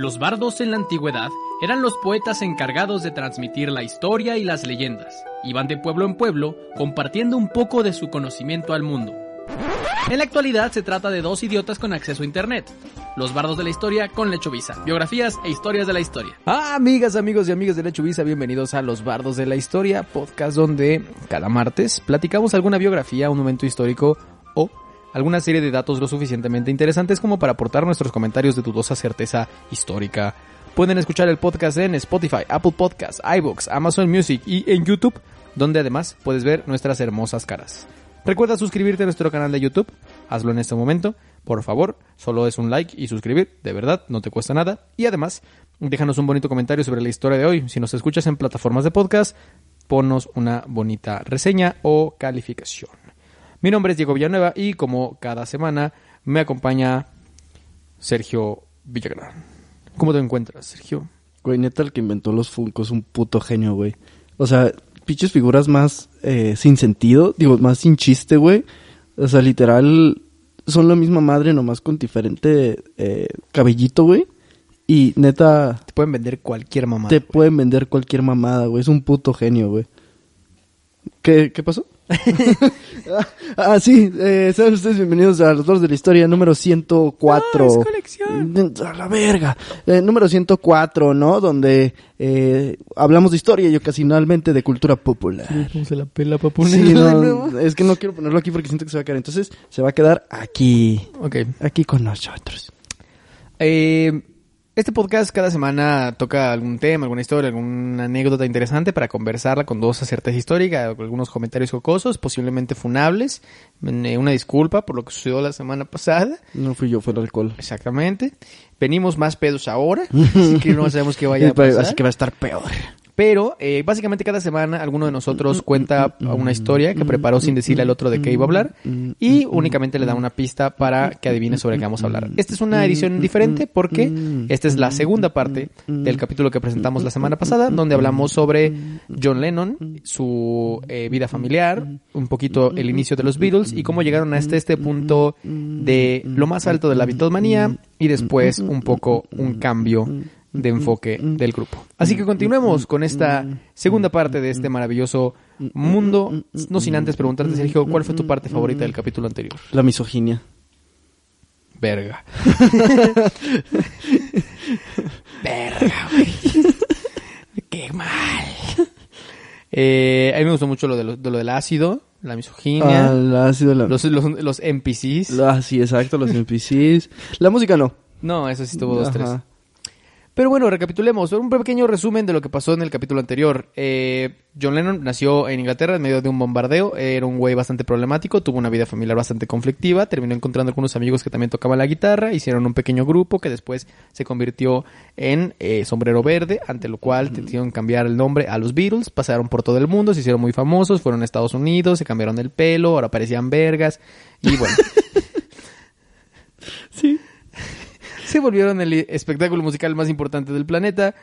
Los bardos en la antigüedad eran los poetas encargados de transmitir la historia y las leyendas. Iban de pueblo en pueblo compartiendo un poco de su conocimiento al mundo. En la actualidad se trata de dos idiotas con acceso a internet. Los bardos de la historia con Lechovisa, biografías e historias de la historia. Ah, amigas, amigos y amigas de Lechovisa, bienvenidos a Los Bardos de la Historia, podcast donde cada martes platicamos alguna biografía, un momento histórico o alguna serie de datos lo suficientemente interesantes como para aportar nuestros comentarios de dudosa certeza histórica. Pueden escuchar el podcast en Spotify, Apple Podcasts, iBooks, Amazon Music y en YouTube, donde además puedes ver nuestras hermosas caras. Recuerda suscribirte a nuestro canal de YouTube, hazlo en este momento, por favor, solo es un like y suscribir, de verdad, no te cuesta nada. Y además, déjanos un bonito comentario sobre la historia de hoy. Si nos escuchas en plataformas de podcast, ponnos una bonita reseña o calificación. Mi nombre es Diego Villanueva y como cada semana me acompaña Sergio Villagrán. ¿Cómo te encuentras, Sergio? Güey, neta, el que inventó los Funko es un puto genio, güey. O sea, pinches figuras más eh, sin sentido, digo, más sin chiste, güey. O sea, literal, son la misma madre, nomás con diferente eh, cabellito, güey. Y neta, Te pueden vender cualquier mamá. te pueden vender cualquier mamada, güey. Es un puto genio, güey. ¿Qué, qué pasó? ah, sí, eh, sean ustedes bienvenidos a los dos de la historia número 104. Ah, es colección. A la verga. Eh, número 104, ¿no? Donde eh, hablamos de historia y ocasionalmente de cultura popular. se la pela para Sí, no, es que no quiero ponerlo aquí porque siento que se va a quedar. Entonces, se va a quedar aquí. Ok. Aquí con nosotros. Eh, este podcast cada semana toca algún tema, alguna historia, alguna anécdota interesante para conversarla con dos certeza histórica, algunos comentarios jocosos, posiblemente funables. Una disculpa por lo que sucedió la semana pasada. No fui yo, fue el alcohol. Exactamente. Venimos más pedos ahora, así que no sabemos qué vaya a pasar. Así que va a estar peor. Pero eh, básicamente cada semana alguno de nosotros cuenta una historia que preparó sin decirle al otro de qué iba a hablar y únicamente le da una pista para que adivine sobre qué vamos a hablar. Esta es una edición diferente porque esta es la segunda parte del capítulo que presentamos la semana pasada donde hablamos sobre John Lennon, su eh, vida familiar, un poquito el inicio de los Beatles y cómo llegaron hasta este punto de lo más alto de la Beatlemanía y después un poco un cambio de enfoque del grupo. Así que continuemos con esta segunda parte de este maravilloso mundo, no sin antes preguntarte, Sergio, ¿cuál fue tu parte favorita del capítulo anterior? La misoginia. Verga. Verga, güey. Qué mal. Eh, a mí me gustó mucho lo, de lo, de lo del ácido, la misoginia, Ah, la... los, los, los NPCs. Ah, sí, exacto, los NPCs. La música no. No, eso sí tuvo dos, tres. Pero bueno, recapitulemos. Un pequeño resumen de lo que pasó en el capítulo anterior. Eh, John Lennon nació en Inglaterra en medio de un bombardeo. Era un güey bastante problemático. Tuvo una vida familiar bastante conflictiva. Terminó encontrando algunos amigos que también tocaban la guitarra. Hicieron un pequeño grupo que después se convirtió en eh, Sombrero Verde. Ante lo cual decidieron cambiar el nombre a los Beatles. Pasaron por todo el mundo. Se hicieron muy famosos. Fueron a Estados Unidos. Se cambiaron el pelo. Ahora parecían vergas. Y bueno. Sí. se volvieron el espectáculo musical más importante del planeta.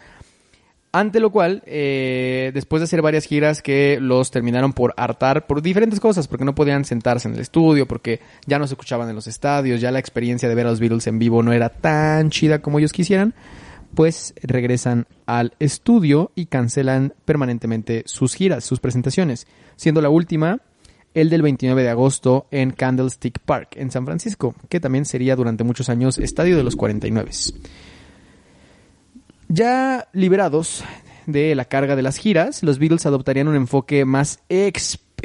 Ante lo cual, eh, después de hacer varias giras que los terminaron por hartar por diferentes cosas, porque no podían sentarse en el estudio, porque ya no se escuchaban en los estadios, ya la experiencia de ver a los Beatles en vivo no era tan chida como ellos quisieran, pues regresan al estudio y cancelan permanentemente sus giras, sus presentaciones, siendo la última el del 29 de agosto en Candlestick Park, en San Francisco, que también sería durante muchos años estadio de los 49. Ya liberados de la carga de las giras, los Beatles adoptarían un enfoque más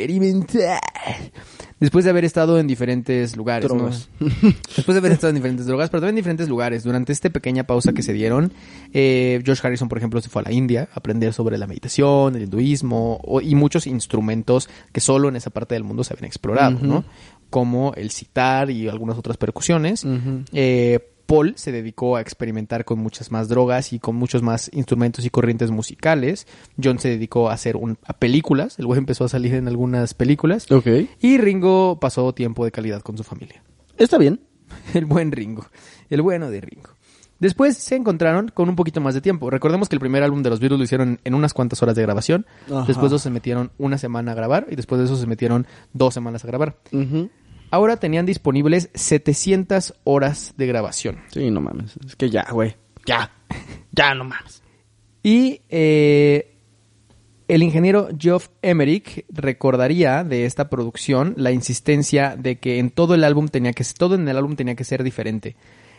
experimental. Después de haber estado en diferentes lugares, ¿no? Después de haber estado en diferentes drogas, pero también en diferentes lugares. Durante esta pequeña pausa que se dieron, eh, George Harrison, por ejemplo, se fue a la India a aprender sobre la meditación, el hinduismo o- y muchos instrumentos que solo en esa parte del mundo se habían explorado. ¿no? Como el sitar y algunas otras percusiones. Eh, Paul se dedicó a experimentar con muchas más drogas y con muchos más instrumentos y corrientes musicales. John se dedicó a hacer un- a películas. El güey empezó a salir en algunas películas. Ok. Y Ringo pasó tiempo de calidad con su familia. Está bien. El buen Ringo. El bueno de Ringo. Después se encontraron con un poquito más de tiempo. Recordemos que el primer álbum de los Beatles lo hicieron en unas cuantas horas de grabación. Ajá. Después de eso se metieron una semana a grabar y después de eso se metieron dos semanas a grabar. Ahora tenían disponibles 700 horas de grabación. Sí, no mames. Es que ya, güey. Ya. Ya, no mames. Y eh, el ingeniero Geoff Emerick recordaría de esta producción la insistencia de que en todo el álbum tenía que todo en el álbum tenía que ser diferente.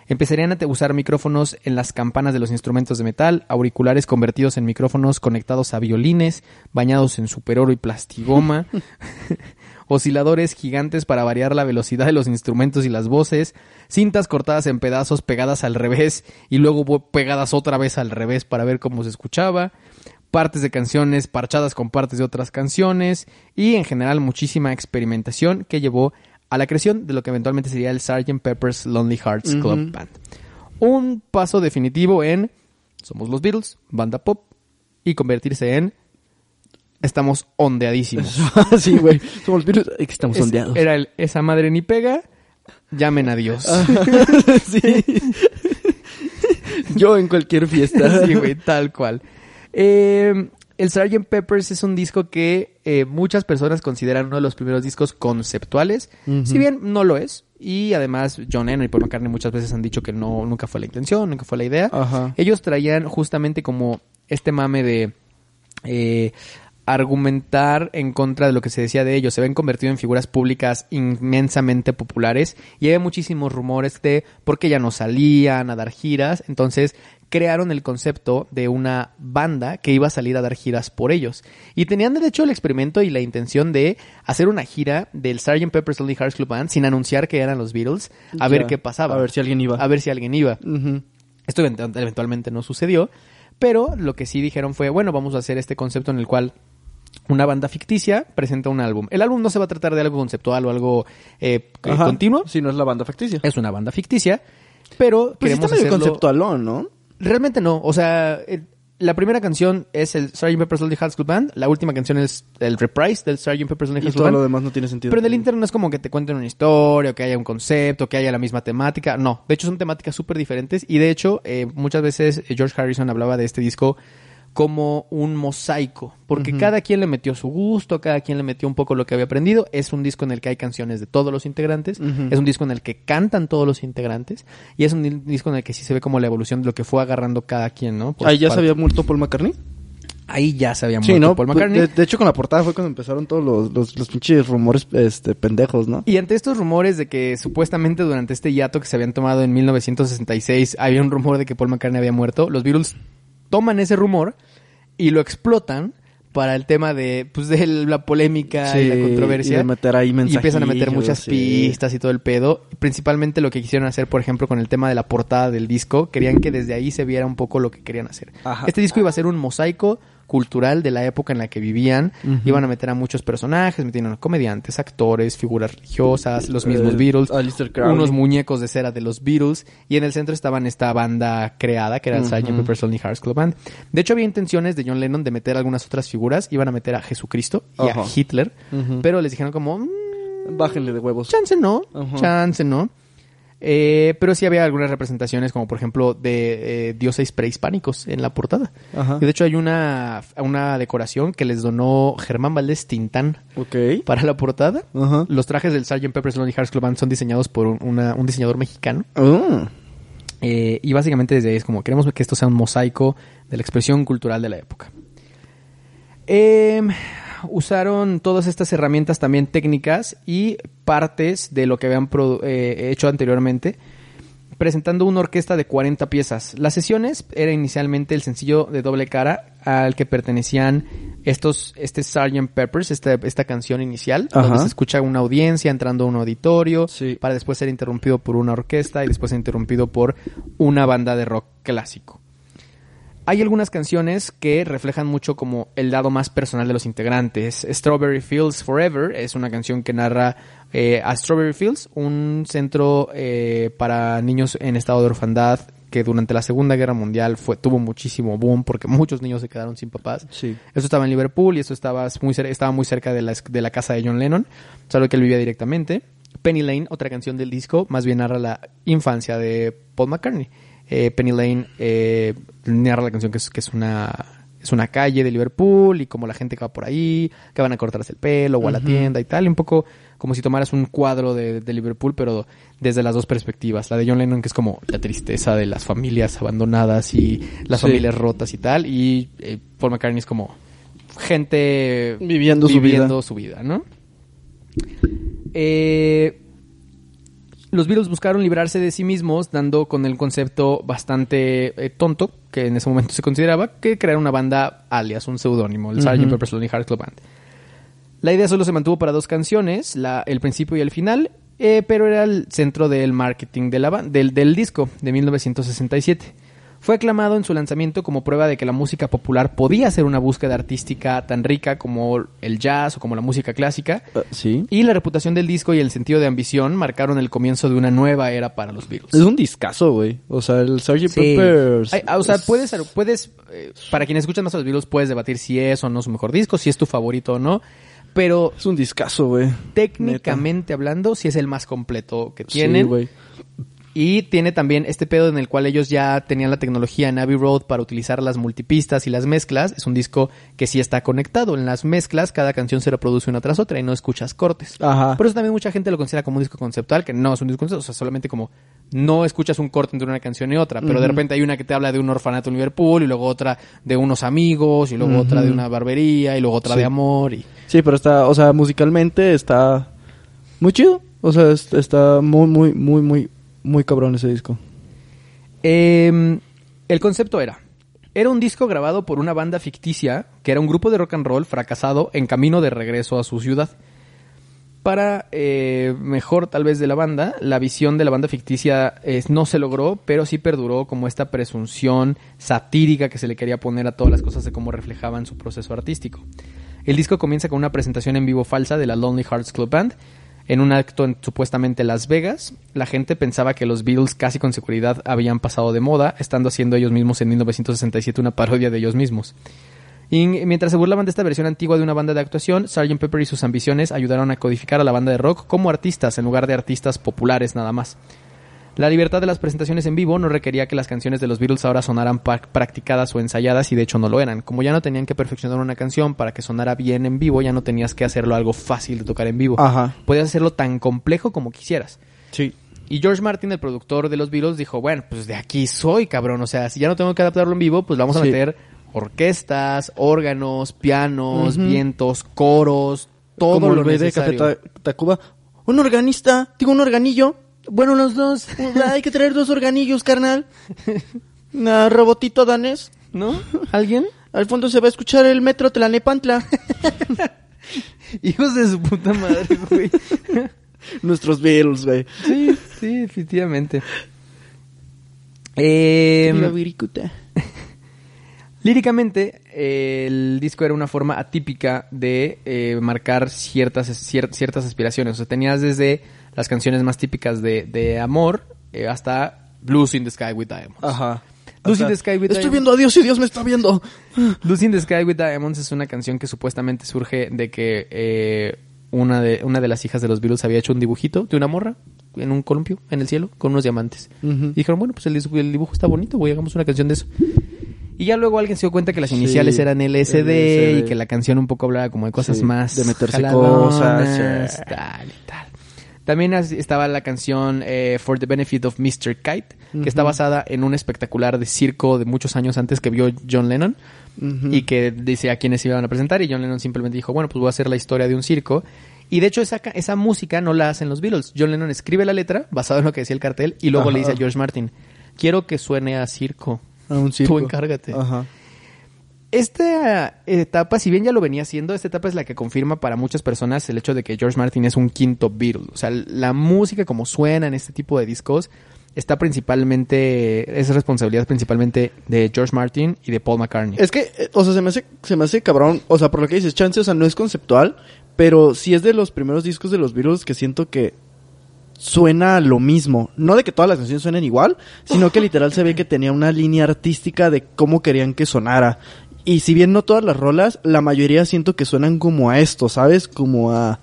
Empezarían a usar micrófonos en las campanas de los instrumentos de metal, auriculares convertidos en micrófonos conectados a violines, bañados en superoro y plastigoma, osciladores gigantes para variar la velocidad de los instrumentos y las voces, cintas cortadas en pedazos pegadas al revés y luego pegadas otra vez al revés para ver cómo se escuchaba, partes de canciones parchadas con partes de otras canciones y en general muchísima experimentación que llevó a la creación de lo que eventualmente sería el Sgt. Pepper's Lonely Hearts Club. Band. Un paso definitivo en somos los Beatles, banda pop y convertirse en estamos ondeadísimos. sí, güey. Somos virus. Que estamos Es- sondeados. Era el, esa madre ni pega, llamen a Dios. sí. Yo en cualquier fiesta. sí, güey, tal cual. Eh, el Sgt. Peppers es un disco que eh, muchas personas consideran uno de los primeros discos conceptuales, si bien no lo es. Y además John Lennon y Paul McCartney muchas veces han dicho que no nunca fue la intención, nunca fue la idea. Ajá. Ellos traían justamente como este mame de eh, argumentar en contra de lo que se decía de ellos. Se habían convertido en figuras públicas inmensamente populares y había muchísimos rumores de por qué ya no salían a dar giras. Entonces crearon el concepto de una banda que iba a salir a dar giras por ellos. Y tenían de hecho el experimento y la intención de hacer una gira del Sgt. Pepper's Lonely Hearts Club Band sin anunciar que eran los Beatles, a ver qué pasaba. A ver si alguien iba. A ver si alguien iba. Esto event- eventualmente no sucedió, pero lo que sí dijeron fue, bueno, vamos a hacer este concepto en el cual una banda ficticia presenta un álbum. El álbum no se va a tratar de algo conceptual o algo eh, eh, Ajá. continuo, Si no es la banda facticia. es una banda ficticia, pero Pues queremos está medio hacerlo... conceptualón, ¿no? Realmente no, o sea, el- la primera canción es el Sgt. Pepper's Lonely Hearts Club Band, la última canción es el reprise del Sgt. Pepper's Lonely Y Hearts Club todo Band. lo demás no tiene sentido. Pero en el internet no es como que te cuenten una historia, o que haya un concepto, que haya la misma temática. No, de hecho son temáticas súper diferentes. Y de hecho, eh, muchas veces eh, George Harrison hablaba de este disco como un mosaico. Porque cada quien le metió su gusto, cada quien le metió un poco lo que había aprendido. Es un disco en el que hay canciones de todos los integrantes. Es un disco en el que cantan todos los integrantes. Y es un di- disco en el que sí se ve como la evolución de lo que fue agarrando cada quien, ¿no? Por Ahí ya se parte. había muerto Paul McCartney. Ahí ya se había Sí, muerto ¿no? Paul Pues, McCartney. De, de hecho, con la portada fue cuando empezaron todos los, los, los pinches rumores este, pendejos, ¿no? Y ante estos rumores de que supuestamente durante este hiato que se habían tomado en 1966 había un rumor de que Paul McCartney había muerto, los Beatles toman ese rumor y lo explotan para el tema de pues de la polémica y la controversia y de meter ahí y empiezan a meter muchas sí. pistas y todo el pedo. Principalmente lo que quisieron hacer, por ejemplo, con el tema de la portada del disco, querían que desde ahí se viera un poco lo que querían hacer. Ajá. Este disco iba a ser un mosaico cultural de la época en la que vivían. Iban a meter a muchos personajes, metieron a comediantes, actores, figuras religiosas, los mismos Eh, Beatles, unos muñecos de cera de los Beatles y en el centro estaban esta banda creada que era el Sgt. Ujú. Pepper's Lonely Hearts Club Band. De hecho había intenciones de John Lennon de meter algunas otras figuras, iban a meter a Jesucristo y a Hitler, pero les dijeron como "Mm, Bájenle de huevos. chance no, chance no. Eh, pero sí había algunas representaciones como por ejemplo de eh, dioses prehispánicos en la portada. Ajá. Y de hecho hay una, una decoración que les donó Germán Valdés Tintán para la portada. Ajá. Los trajes del Sgt. Pepper's Lonely Hearts Club Band son diseñados por un, una- un diseñador mexicano. Ah. Eh, y básicamente desde ahí es como queremos que esto sea un mosaico de la expresión cultural de la época. Usaron todas estas herramientas también técnicas y partes de lo que habían eh, hecho anteriormente, presentando una orquesta de 40 piezas. Las sesiones era inicialmente el sencillo de doble cara al que pertenecían estos, este Sgt. Peppers, esta, esta canción inicial, Ajá. donde se escucha una audiencia entrando a un auditorio, Sí. para después ser interrumpido por una orquesta y después ser interrumpido por una banda de rock clásico. Hay algunas canciones que reflejan mucho como el lado más personal de los integrantes. Strawberry Fields Forever es una canción que narra eh, a Strawberry Fields, un centro eh, para niños en estado de orfandad que durante la Segunda Guerra Mundial fue tuvo muchísimo boom porque muchos niños se quedaron sin papás. Sí. Esto estaba en Liverpool y esto estaba muy, cer- estaba muy cerca de la, de la casa de John Lennon, solo que él vivía directamente. Penny Lane, otra canción del disco, más bien narra la infancia de Paul McCartney. Eh, Penny Lane eh, narra la canción que es, que es una es una calle de Liverpool y como la gente que va por ahí, que van a cortarse el pelo o a la tienda y tal, y un poco como si tomaras un cuadro de, de Liverpool, pero desde las dos perspectivas. La de John Lennon, que es como la tristeza de las familias abandonadas y las Sí. familias rotas y tal, y eh, Paul McCartney es como gente Viviendo su vida. su vida, ¿no? Eh, los Beatles buscaron librarse de sí mismos, dando con el concepto bastante eh, tonto, que en ese momento se consideraba, que crear una banda alias, un seudónimo, el Sgt. Ujú. Pepper's Lonely Hearts Club Band. La idea solo se mantuvo para dos canciones, la- el principio y el final, eh, pero era el centro del marketing de la del, del disco de 1967. Fue aclamado en su lanzamiento como prueba de que la música popular podía ser una búsqueda artística tan rica como el jazz o como la música clásica, Ah, sí. y la reputación del disco y el sentido de ambición marcaron el comienzo de una nueva era para los Beatles. Es un discazo, güey. O sea, el Sgt. Sí. Pepper's. Ay, ah, o sea, es- puedes, puedes eh, para quienes escuchan más a los Beatles, puedes debatir si es o no su mejor disco, si es tu favorito o no, pero Es un discazo, güey. técnicamente hablando, sí es el más completo que Sí, tienen. güey. Y tiene también este pedo en el cual ellos ya tenían la tecnología en Abbey Road para utilizar las multipistas y las mezclas. Es un disco que sí está conectado. En las mezclas, cada canción se reproduce una tras otra y no escuchas cortes. Ajá. Por eso también mucha gente lo considera como un disco conceptual, que no es un disco conceptual, o sea, solamente como no escuchas un corte entre una canción y otra, pero de repente hay una que te habla de un orfanato en Liverpool y luego otra de unos amigos y luego otra de una barbería y luego otra Sí. de amor y Sí, pero está, o sea, musicalmente está muy chido. O sea, es- está muy, muy, muy, muy, muy cabrón ese disco. Eh, el concepto era, era un disco grabado por una banda ficticia que era un grupo de rock and roll fracasado en camino de regreso a su ciudad. Para eh, mejor tal vez de la banda, la visión de la banda ficticia no se logró, pero sí perduró como esta presunción satírica que se le quería poner a todas las cosas de cómo reflejaban su proceso artístico. El disco comienza con una presentación en vivo falsa de la Lonely Hearts Club Band. En un acto en supuestamente Las Vegas, la gente pensaba que los Beatles casi con seguridad habían pasado de moda, estando haciendo ellos mismos en 1967 una parodia de ellos mismos. Y mientras se burlaban de esta versión antigua de una banda de actuación, Sgt. Pepper y sus ambiciones ayudaron a codificar a la banda de rock como artistas en lugar de artistas populares nada más. La libertad de las presentaciones en vivo no requería que las canciones de los Beatles ahora sonaran practicadas o ensayadas y de hecho no lo eran. Como ya no tenían que perfeccionar una canción para que sonara bien en vivo, ya no tenías que hacerlo algo fácil de tocar en vivo. Ajá. Podías hacerlo tan complejo como quisieras. Sí. Y George Martin, el productor de los Beatles, dijo, bueno, pues de aquí soy, cabrón. O sea, si ya no tengo que adaptarlo en vivo, pues vamos a Sí. meter orquestas, órganos, pianos, vientos, coros, todo Como lo el güey de Café necesario. Ta- Tacuba. Un organista. Digo, un organillo. Bueno, los dos. Hay que traer dos organillos, carnal. Una robotito danés. ¿No? ¿Alguien? Al fondo se va a escuchar el metro Tlanepantla. Hijos de su puta madre, güey. Nuestros Beatles, güey. sí, sí, definitivamente. Eh, Viricuta. Líricamente, eh, el disco era una forma atípica de eh, marcar ciertas, cier- ciertas aspiraciones. O sea, tenías desde las canciones más típicas de, de amor eh, hasta Blues in the Sky with Diamonds. Ajá. Lucy sea, the Sky with Estoy Diamonds. viendo a Dios y Dios me está viendo. Lucy in the Sky with Diamonds es una canción que supuestamente surge de que eh, una, de, una de las hijas de los Beatles había hecho un dibujito de una morra en un columpio en el cielo con unos diamantes. Y dijeron, bueno, pues el, dibujo- el dibujo está bonito, güey, hagamos una canción de eso. Y ya luego alguien se dio cuenta que las Sí, iniciales eran LSD, LSD. y que la canción un poco hablaba como de cosas Sí, más de meterse jaladonas, cosas, sí. tal y tal. También estaba la canción eh, For the Benefit of Mr. Kite, que está basada en un espectacular de circo de muchos años antes que vio John Lennon y que dice a quienes se iban a presentar y John Lennon simplemente dijo, bueno, pues voy a hacer la historia de un circo. Y de hecho esa, esa música no la hacen los Beatles. John Lennon escribe la letra basado en lo que decía el cartel y luego le dice a. George Martin, quiero que suene a circo. A un circo. Tú encárgate. Ajá. Esta etapa, si bien ya lo venía haciendo, esta etapa es la que confirma para muchas personas el hecho de que George Martin es un quinto Beatle. O sea, la música como suena en este tipo de discos está principalmente, es responsabilidad principalmente de George Martin y de Paul McCartney. Es que, eh, o sea, se me hace, se me hace cabrón. O sea, por lo que dices, chance, o sea, no es conceptual, pero sí es de los primeros discos de los Beatles que siento que suena lo mismo. No de que todas las canciones suenen igual, sino que literal se ve que tenía una línea artística de cómo querían que sonara. Y si bien no todas las rolas, la mayoría siento que suenan como a esto, ¿sabes? Como a...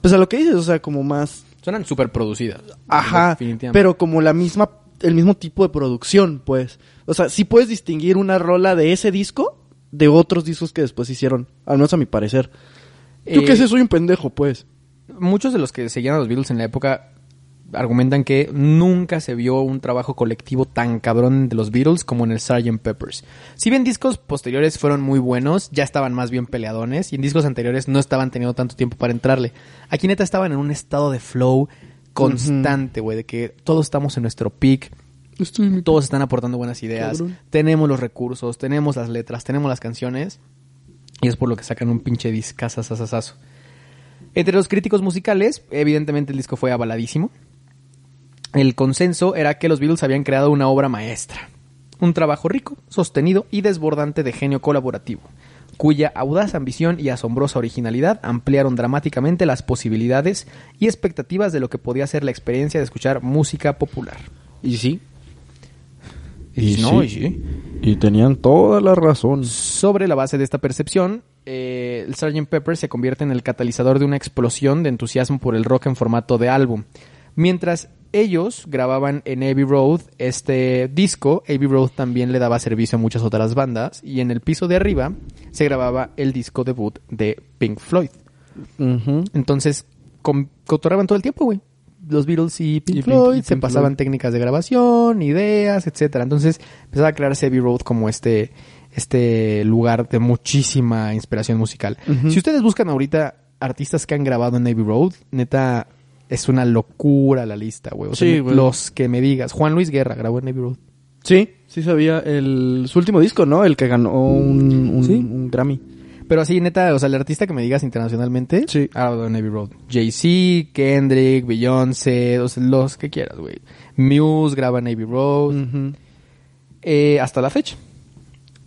Pues a lo que dices, o sea, como más... Suenan súper producidas. Ajá, Definitivamente. pero como la misma, el mismo tipo de producción, pues. O sea, sí puedes distinguir una rola de ese disco de otros discos que después hicieron, al menos a mi parecer. Yo Eh, qué sé, soy un pendejo, pues. Muchos de los que seguían a los Beatles en la época argumentan que nunca se vio un trabajo colectivo tan cabrón de los Beatles como en el Sgt. Peppers. Si bien discos posteriores fueron muy buenos, ya estaban más bien peleadones y en discos anteriores no estaban teniendo tanto tiempo para entrarle. Aquí neta estaban en un estado de flow constante, güey, de que todos estamos en nuestro peak, Estoy todos están aportando buenas ideas, Cabrón. tenemos los recursos, tenemos las letras, tenemos las canciones y es por lo que sacan un pinche discazazazazo. Entre los críticos musicales, evidentemente el disco fue avaladísimo. El consenso era que los Beatles habían creado una obra maestra, un trabajo rico, sostenido y desbordante de genio colaborativo, cuya audaz ambición y asombrosa originalidad ampliaron dramáticamente las posibilidades y expectativas de lo que podía ser la experiencia de escuchar música popular. Y sí. Y Y no, sí. y sí. Y tenían toda la razón. Sobre la base de esta percepción, eh, el Sgt. Pepper se convierte en el catalizador de una explosión de entusiasmo por el rock en formato de álbum. Mientras ellos grababan en Abbey Road este disco, Abbey Road también le daba servicio a muchas otras bandas y en el piso de arriba se grababa el disco debut de Pink Floyd. Entonces, cotorreaban todo el tiempo, güey. Los Beatles y Pink Y Pink- Floyd y se Pink pasaban Floyd. técnicas de grabación, ideas, etcétera. Entonces, empezaba a crearse Abbey Road como este, este lugar de muchísima inspiración musical. Si ustedes buscan ahorita artistas que han grabado en Abbey Road, neta, es una locura la lista, güey. O sea, Sí, güey. los que me digas. Juan Luis Guerra grabó en Abbey Road. Sí, sí sabía. El, su último disco, ¿no? El que ganó un, un, Sí. un Grammy. Pero así, neta, o sea, el artista que me digas internacionalmente, Sí. ha grabado en Abbey Road. Jay-Z, Kendrick, Beyoncé, o sea, los que quieras, güey. Muse graba en Abbey Road. Eh, hasta la fecha.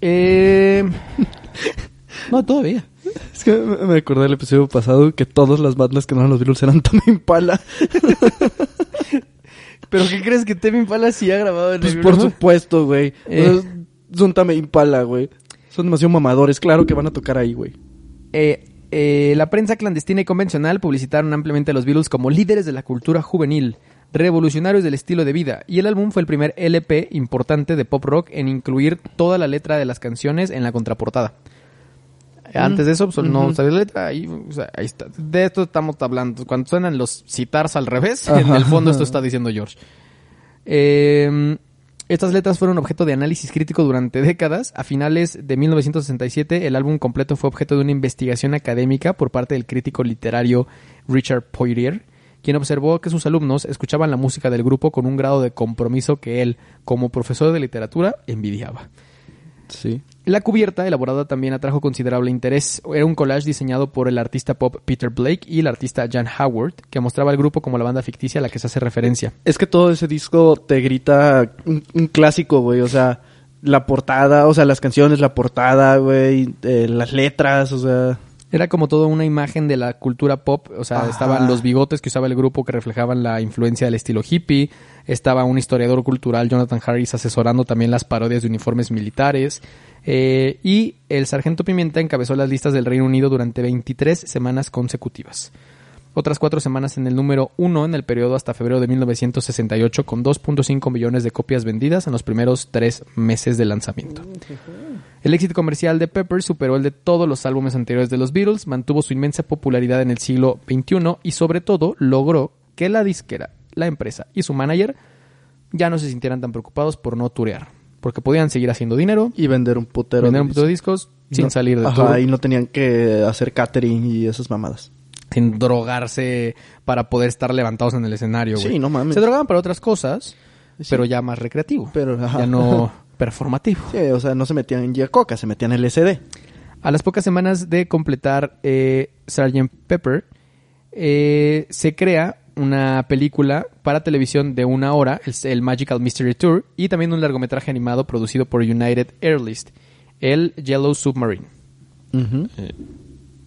Eh... no, todavía. Es que me acordé del episodio pasado que todas las bandas que no eran los Beatles eran Tame Impala. ¿Pero qué crees que Tame Impala sí ha grabado en Pues por supuesto, güey. Eh. Son Tame Impala, güey. Son demasiado mamadores. Claro que van a tocar ahí, güey. Eh, eh, la prensa clandestina y convencional publicitaron ampliamente a los Beatles como líderes de la cultura juvenil, revolucionarios del estilo de vida, y el álbum fue el primer LP importante de pop rock en incluir toda la letra de las canciones en la contraportada. Antes de eso, pues, no Ujú. sabía la letra, ahí, o sea, ahí está. De esto estamos hablando. Cuando suenan los citars al revés, en el fondo esto está diciendo George. Eh, estas letras fueron objeto de análisis crítico durante décadas. A finales de 1967, el álbum completo fue objeto de una investigación académica por parte del crítico literario Richard Poirier, quien observó que sus alumnos escuchaban la música del grupo con un grado de compromiso que él, como profesor de literatura, envidiaba. Sí. La cubierta, elaborada también, atrajo considerable interés. Era un collage diseñado por el artista pop Peter Blake y el artista Jan Howard, que mostraba al grupo como la banda ficticia a la que se hace referencia. Es que todo ese disco te grita un, un clásico, güey. O sea, la portada, o sea, las canciones, la portada, güey, eh, las letras, o sea. Era como toda una imagen de la cultura pop, o sea, Ajá. estaban los bigotes que usaba el grupo que reflejaban la influencia del estilo hippie, estaba un historiador cultural, Jonathan Harris, asesorando también las parodias de uniformes militares, eh, y el sargento Pimienta encabezó las listas del Reino Unido durante 23 semanas consecutivas. Otras cuatro semanas en el número uno en el periodo hasta febrero de 1968, con 2.5 millones de copias vendidas en los primeros tres meses de lanzamiento. El éxito comercial de Pepper superó el de todos los álbumes anteriores de los Beatles, mantuvo su inmensa popularidad en el siglo XXI y sobre todo logró que la disquera, la empresa y su manager ya no se sintieran tan preocupados por no turear, porque podían seguir haciendo dinero, Y vender un putero. vender de un puto de discos sin No- salir de Ajá, tour, y no tenían que hacer catering y esas mamadas. sin drogarse para poder estar levantados en el escenario. güey. Sí, no mames. Se drogaban para otras cosas, Sí. pero ya más recreativo, Pero, ajá. ya no performativo. Sí, o sea, no se metían en Gia Coca, se metían en LSD. A las pocas semanas de completar eh, Sgt. Pepper, eh, se crea una película para televisión de una hora, el, el Magical Mystery Tour, y también un largometraje animado producido por United Airlist, el Yellow Submarine.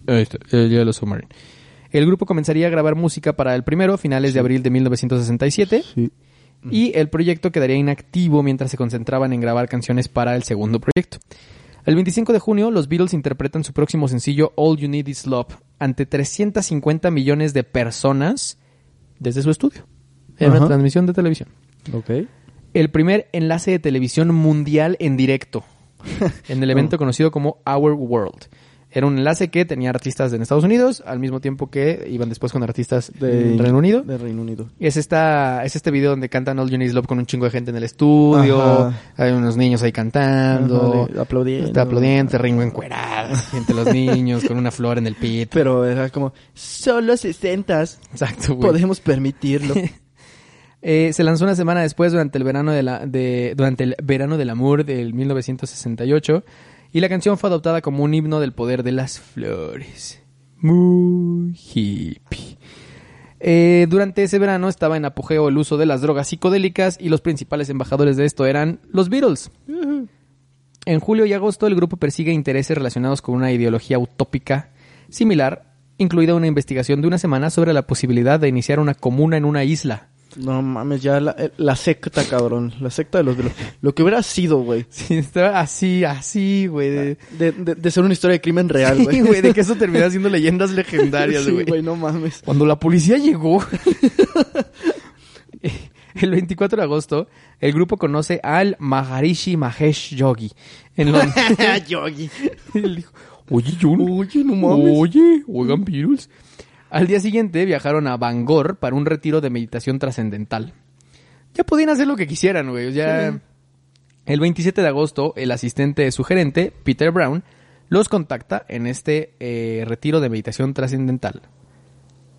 Ahí está, el Yellow Submarine. El grupo comenzaría a grabar música para el primero, finales de abril de 1967, Sí. y el proyecto quedaría inactivo mientras se concentraban en grabar canciones para el segundo proyecto. El 25 de junio, los Beatles interpretan su próximo sencillo All You Need Is Love ante 350 millones de personas desde su estudio, en una Ajá. transmisión de televisión. Ok. El primer enlace de televisión mundial en directo. en el evento conocido como Our World. Era un enlace que tenía artistas en Estados Unidos, al mismo tiempo que iban después con artistas De- del Reino Unido. De Reino Unido. Y es, esta, es este video donde cantan All You Need Love con un chingo de gente en el estudio. Ajá. Hay unos niños ahí cantando. Ajá, aplaudiendo. Está aplaudiendo, Ringo encuerado. Entre los niños con una flor en el pit. Pero era como, solo sesentas. Exacto, güey. Podemos permitirlo. Eh, se lanzó una semana después durante el verano de la, de, durante el verano del amor del 1968 y la canción fue adoptada como un himno del poder de las flores. Muy hippie. Eh, durante ese verano estaba en apogeo el uso de las drogas psicodélicas y los principales embajadores de esto eran los Beatles. En julio y agosto el grupo persigue intereses relacionados con una ideología utópica similar, incluida una investigación de una semana sobre la posibilidad de iniciar una comuna en una isla. No mames, ya la, eh, la secta, cabrón. La secta de los... de los- lo que hubiera sido, güey. Sí, estaba así, así, güey. De, De, de, de ser una historia de crimen real, Sí, güey. güey, de que eso terminó siendo leyendas legendarias, Sí, güey. güey, no mames. Cuando la policía llegó, el 24 de agosto, el grupo conoce al Maharishi Mahesh Yogi en Londres. Yogi. Él dijo, Oye, John. Oye, no mames. Oye, oigan, Beatles. Al día siguiente viajaron a Bangor para un retiro de meditación trascendental. Ya podían hacer lo que quisieran, güey. Ya... Sí. El 27 de agosto, el asistente de su gerente, Peter Brown, los contacta en este eh, retiro de meditación trascendental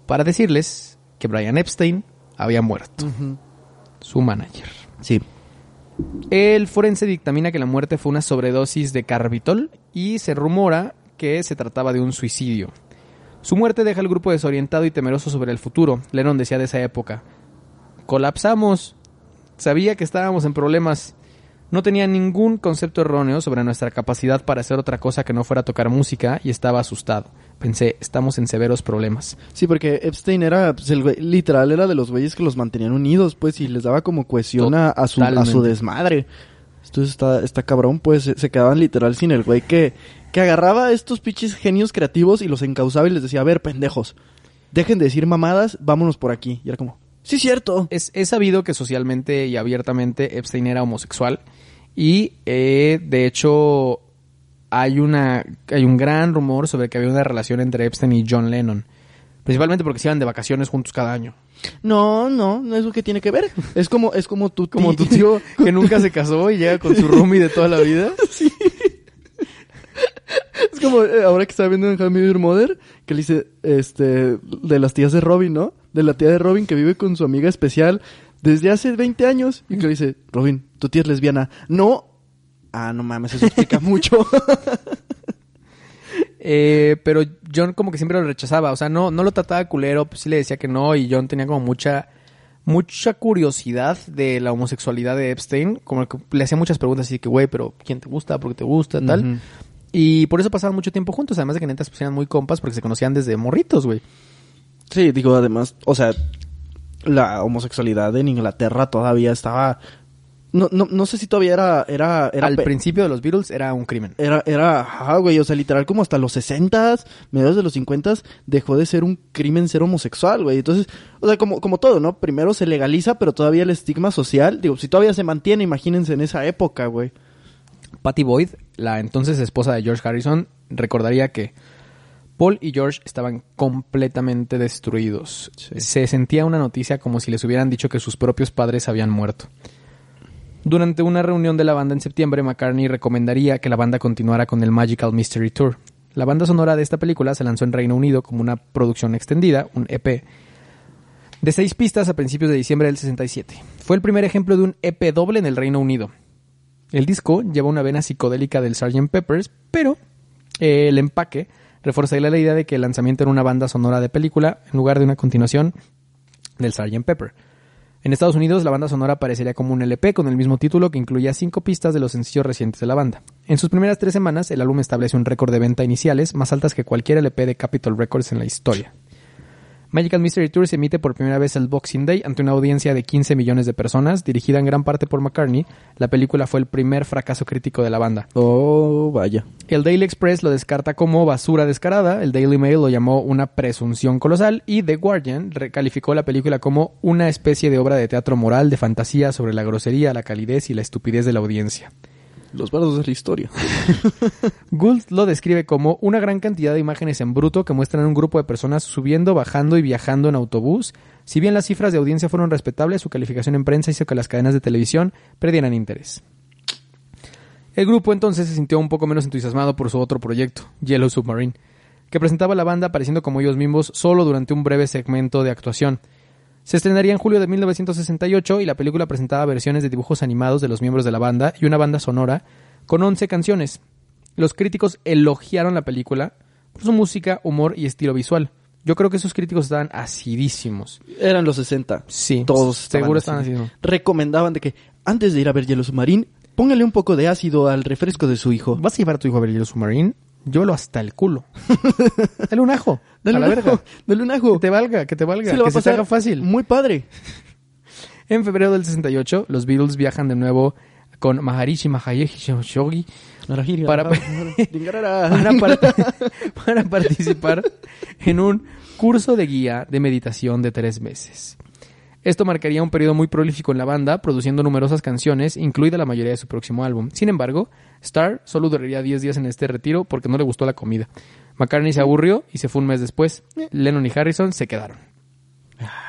para decirles que Brian Epstein había muerto, su manager. Sí. El forense dictamina que la muerte fue una sobredosis de carbitol y se rumora que se trataba de un suicidio. Su muerte deja al grupo desorientado y temeroso sobre el futuro. Lennon decía de esa época, colapsamos. Sabía que estábamos en problemas. No tenía ningún concepto erróneo sobre nuestra capacidad para hacer otra cosa que no fuera tocar música y estaba asustado. Pensé, estamos en severos problemas. Sí, porque Epstein era, pues, el güey, literal, era de los güeyes que los mantenían unidos, pues, y les daba como cohesión a, a su, a su desmadre. Entonces está, está cabrón, pues, se, quedaban literal sin el güey que, que agarraba a estos pinches genios creativos y los encauzaba y les decía, a ver, pendejos, dejen de decir mamadas, vámonos por aquí. Y era como, sí, cierto. Es, es sabido que socialmente y abiertamente Epstein era homosexual y eh, de hecho hay una hay un gran rumor sobre que había una relación entre Epstein y John Lennon, principalmente porque se iban de vacaciones juntos cada año. No, no, no es lo que tiene que ver. Es como, es como tu Como ti- tu tío que nunca se casó y llega con su roomie de toda la vida. Es como eh, ahora que estaba viendo en How Your Mother, que le dice, este, de las tías de Robin, ¿no? De la tía de Robin que vive con su amiga especial desde hace 20 años. Y que le dice, Robin, tu tía es lesbiana. No. Ah, no mames, eso explica mucho. Eh, pero John como que siempre lo rechazaba, o sea, no, no lo trataba culero, pues sí le decía que no y John tenía como mucha mucha curiosidad de la homosexualidad de Epstein, como que le hacía muchas preguntas así que, güey, pero ¿quién te gusta? ¿Por qué te gusta? Tal. Y por eso pasaban mucho tiempo juntos, además de que neta se eran muy compas porque se conocían desde morritos, güey. sí, digo, además, o sea, la homosexualidad en Inglaterra todavía estaba... No, no, no sé si todavía era... era, era Al principio de los Beatles era un crimen. Era, era, ajá, güey, o sea, literal como hasta los 60s, mediados de los 50s, dejó de ser un crimen ser homosexual, güey. Entonces, o sea, como, como todo, ¿no? Primero se legaliza, pero todavía el estigma social, digo, si todavía se mantiene, imagínense en esa época, güey. Patty Boyd, la entonces esposa de George Harrison, recordaría que Paul y George estaban completamente destruidos. Se sentía una noticia como si les hubieran dicho que sus propios padres habían muerto. Durante una reunión de la banda en septiembre, McCartney recomendaría que la banda continuara con el Magical Mystery Tour. La banda sonora de esta película se lanzó en Reino Unido como una producción extendida, un EP, de seis pistas a principios de diciembre del 67. Fue el primer ejemplo de un EP doble en el Reino Unido. El disco lleva una vena psicodélica del Sgt. Peppers, pero eh, el empaque reforzaría la idea de que el lanzamiento era una banda sonora de película en lugar de una continuación del Sgt. Pepper. En Estados Unidos, la banda sonora aparecería como un LP con el mismo título que incluía cinco pistas de los sencillos recientes de la banda. En sus primeras tres semanas, el álbum establece un récord de venta iniciales más altas que cualquier LP de Capitol Records en la historia. Magical Mystery Tour se emite por primera vez el Boxing Day ante una audiencia de 15 millones de personas, dirigida en gran parte por McCartney. La película fue el primer fracaso crítico de la banda. Oh, vaya. El Daily Express lo descarta como basura descarada, el Daily Mail lo llamó una presunción colosal y The Guardian recalificó la película como una especie de obra de teatro moral de fantasía sobre la grosería, la calidez y la estupidez de la audiencia. Los bardos de la historia. Gould lo describe como una gran cantidad de imágenes en bruto que muestran un grupo de personas subiendo, bajando y viajando en autobús. Si bien las cifras de audiencia fueron respetables, su calificación en prensa hizo que las cadenas de televisión perdieran interés. El grupo entonces se sintió un poco menos entusiasmado por su otro proyecto, Yellow Submarine, que presentaba a la banda apareciendo como ellos mismos solo durante un breve segmento de actuación. Se estrenaría en julio de 1968 y la película presentaba versiones de dibujos animados de los miembros de la banda y una banda sonora con 11 canciones. Los críticos elogiaron la película por su música, humor y estilo visual. Yo creo que esos críticos estaban asidísimos. Eran los 60. Sí, Todos seguro estaban estaban así. asidísimos. Recomendaban de que antes de ir a ver Hielo Submarine, póngale un poco de ácido al refresco de su hijo. ¿Vas a llevar a tu hijo a ver Yellow Submarine? Llévalo hasta el culo. Dale un ajo. Dale a la un verga. ajo, Dale un ajo. Que te valga, que te valga. Lo que se te haga fácil. Muy padre. En febrero del 68, los Beatles viajan de nuevo con Maharishi Mahesh Yogi Para- para, par- para participar en un curso de guía de meditación de tres meses. Esto marcaría un periodo muy prolífico en la banda, produciendo numerosas canciones, incluida la mayoría de su próximo álbum. Sin embargo, Starr solo duraría 10 días en este retiro porque no le gustó la comida. McCartney se aburrió y se fue un mes después. Lennon y Harrison se quedaron.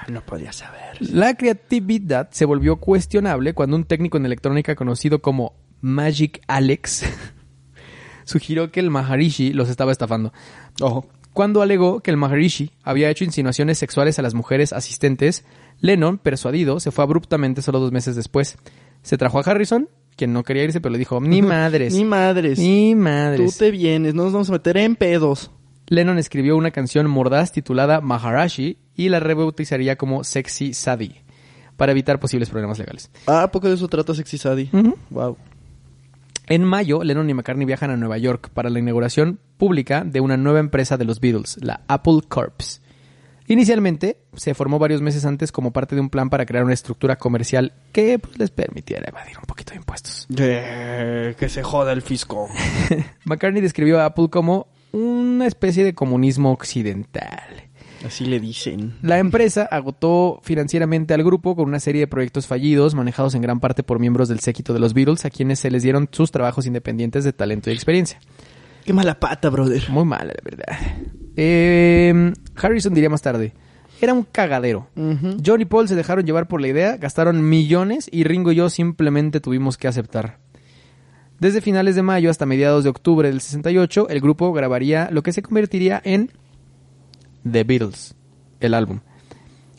no podía saber. La creatividad se volvió cuestionable cuando un técnico en electrónica conocido como Magic Alex sugirió que el Maharishi los estaba estafando. Ojo. Cuando alegó que el Maharishi había hecho insinuaciones sexuales a las mujeres asistentes, Lennon, persuadido, se fue abruptamente solo dos meses después. Se trajo a Harrison, quien no quería irse, pero le dijo, ni madres, Ni madres. ni Tú madres. te vienes, no nos vamos a meter en pedos. Lennon escribió una canción mordaz titulada Maharashi y la rebautizaría como Sexy Sadie, para evitar posibles problemas legales. Ah, ¿a poco de eso trata Sexy Sadie? Wow. En mayo, Lennon y McCartney viajan a Nueva York para la inauguración pública de una nueva empresa de los Beatles, la Apple Corps. Inicialmente, se formó varios meses antes como parte de un plan para crear una estructura comercial que pues, les permitiera evadir un poquito de impuestos. que se joda el fisco. McCartney describió a Apple como una especie de comunismo occidental. Así le dicen. La empresa agotó financieramente al grupo con una serie de proyectos fallidos manejados en gran parte por miembros del séquito de los Beatles a quienes se les dieron sus trabajos independientes de talento y experiencia. Qué mala pata, brother. Muy mala, la verdad. Eh, Harrison diría más tarde. Era un cagadero. Ujú. John y Paul se dejaron llevar por la idea, gastaron millones y Ringo y yo simplemente tuvimos que aceptar. Desde finales de mayo hasta mediados de octubre del 68, el grupo grabaría lo que se convertiría en The Beatles, el álbum.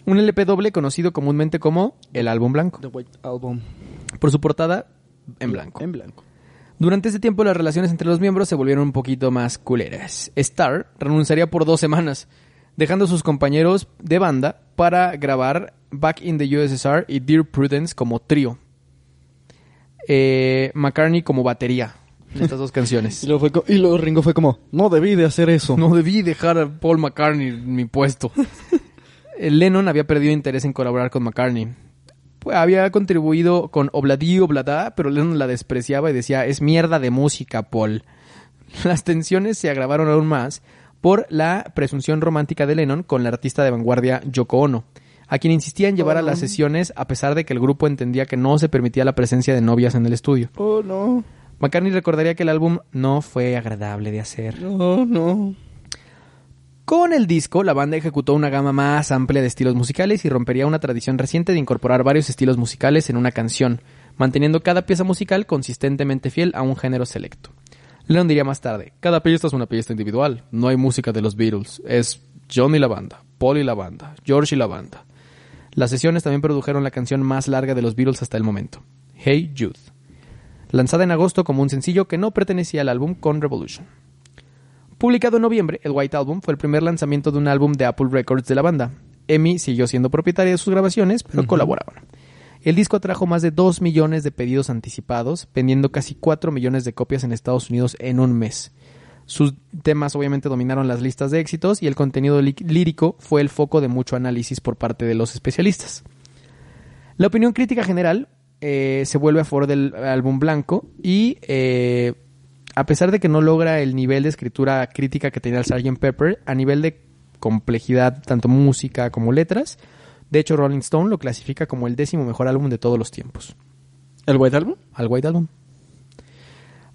Un LP doble conocido comúnmente como el álbum blanco, The White Album. por su portada en blanco. En blanco. Durante ese tiempo las relaciones entre los miembros se volvieron un poquito más culeras. Starr renunciaría por dos semanas, dejando a sus compañeros de banda para grabar Back in the USSR y Dear Prudence como trío. Eh, McCartney como batería en estas dos canciones. Y luego, fue co- y luego Ringo fue como, no debí de hacer eso. No debí dejar a Paul McCartney en mi puesto. Eh, Lennon había perdido interés en colaborar con McCartney. Pues, había contribuido con Obladí Obladá, pero Lennon la despreciaba y decía, es mierda de música, Paul. Las tensiones se agravaron aún más por la presunción romántica de Lennon con la artista de vanguardia Yoko Ono, a quien insistía en llevar a las sesiones a pesar de que el grupo entendía que no se permitía la presencia de novias en el estudio. Oh, no. McCartney recordaría que el álbum no fue agradable de hacer. No, no. Con el disco, la banda ejecutó una gama más amplia de estilos musicales y rompería una tradición reciente de incorporar varios estilos musicales en una canción, manteniendo cada pieza musical consistentemente fiel a un género selecto. Lennon diría más tarde, cada pieza es una pieza individual, no hay música de los Beatles, es John y la banda, Paul y la banda, George y la banda. Las sesiones también produjeron la canción más larga de los Beatles hasta el momento, Hey Jude, lanzada en agosto como un sencillo que no pertenecía al álbum con Revolution. Publicado en noviembre, el White Album fue el primer lanzamiento de un álbum de Apple Records de la banda. Emi siguió siendo propietaria de sus grabaciones, pero colaboraban. El disco atrajo más de 2 millones de pedidos anticipados, vendiendo casi 4 millones de copias en Estados Unidos en un mes. Sus temas obviamente dominaron las listas de éxitos y el contenido lí- lírico fue el foco de mucho análisis por parte de los especialistas. La opinión crítica general eh, se vuelve a favor del álbum blanco y eh, a pesar de que no logra el nivel de escritura crítica que tenía el Sgt. Pepper, a nivel de complejidad, tanto música como letras, de hecho Rolling Stone lo clasifica como el décimo mejor álbum de todos los tiempos, ¿El White Album? al White Album.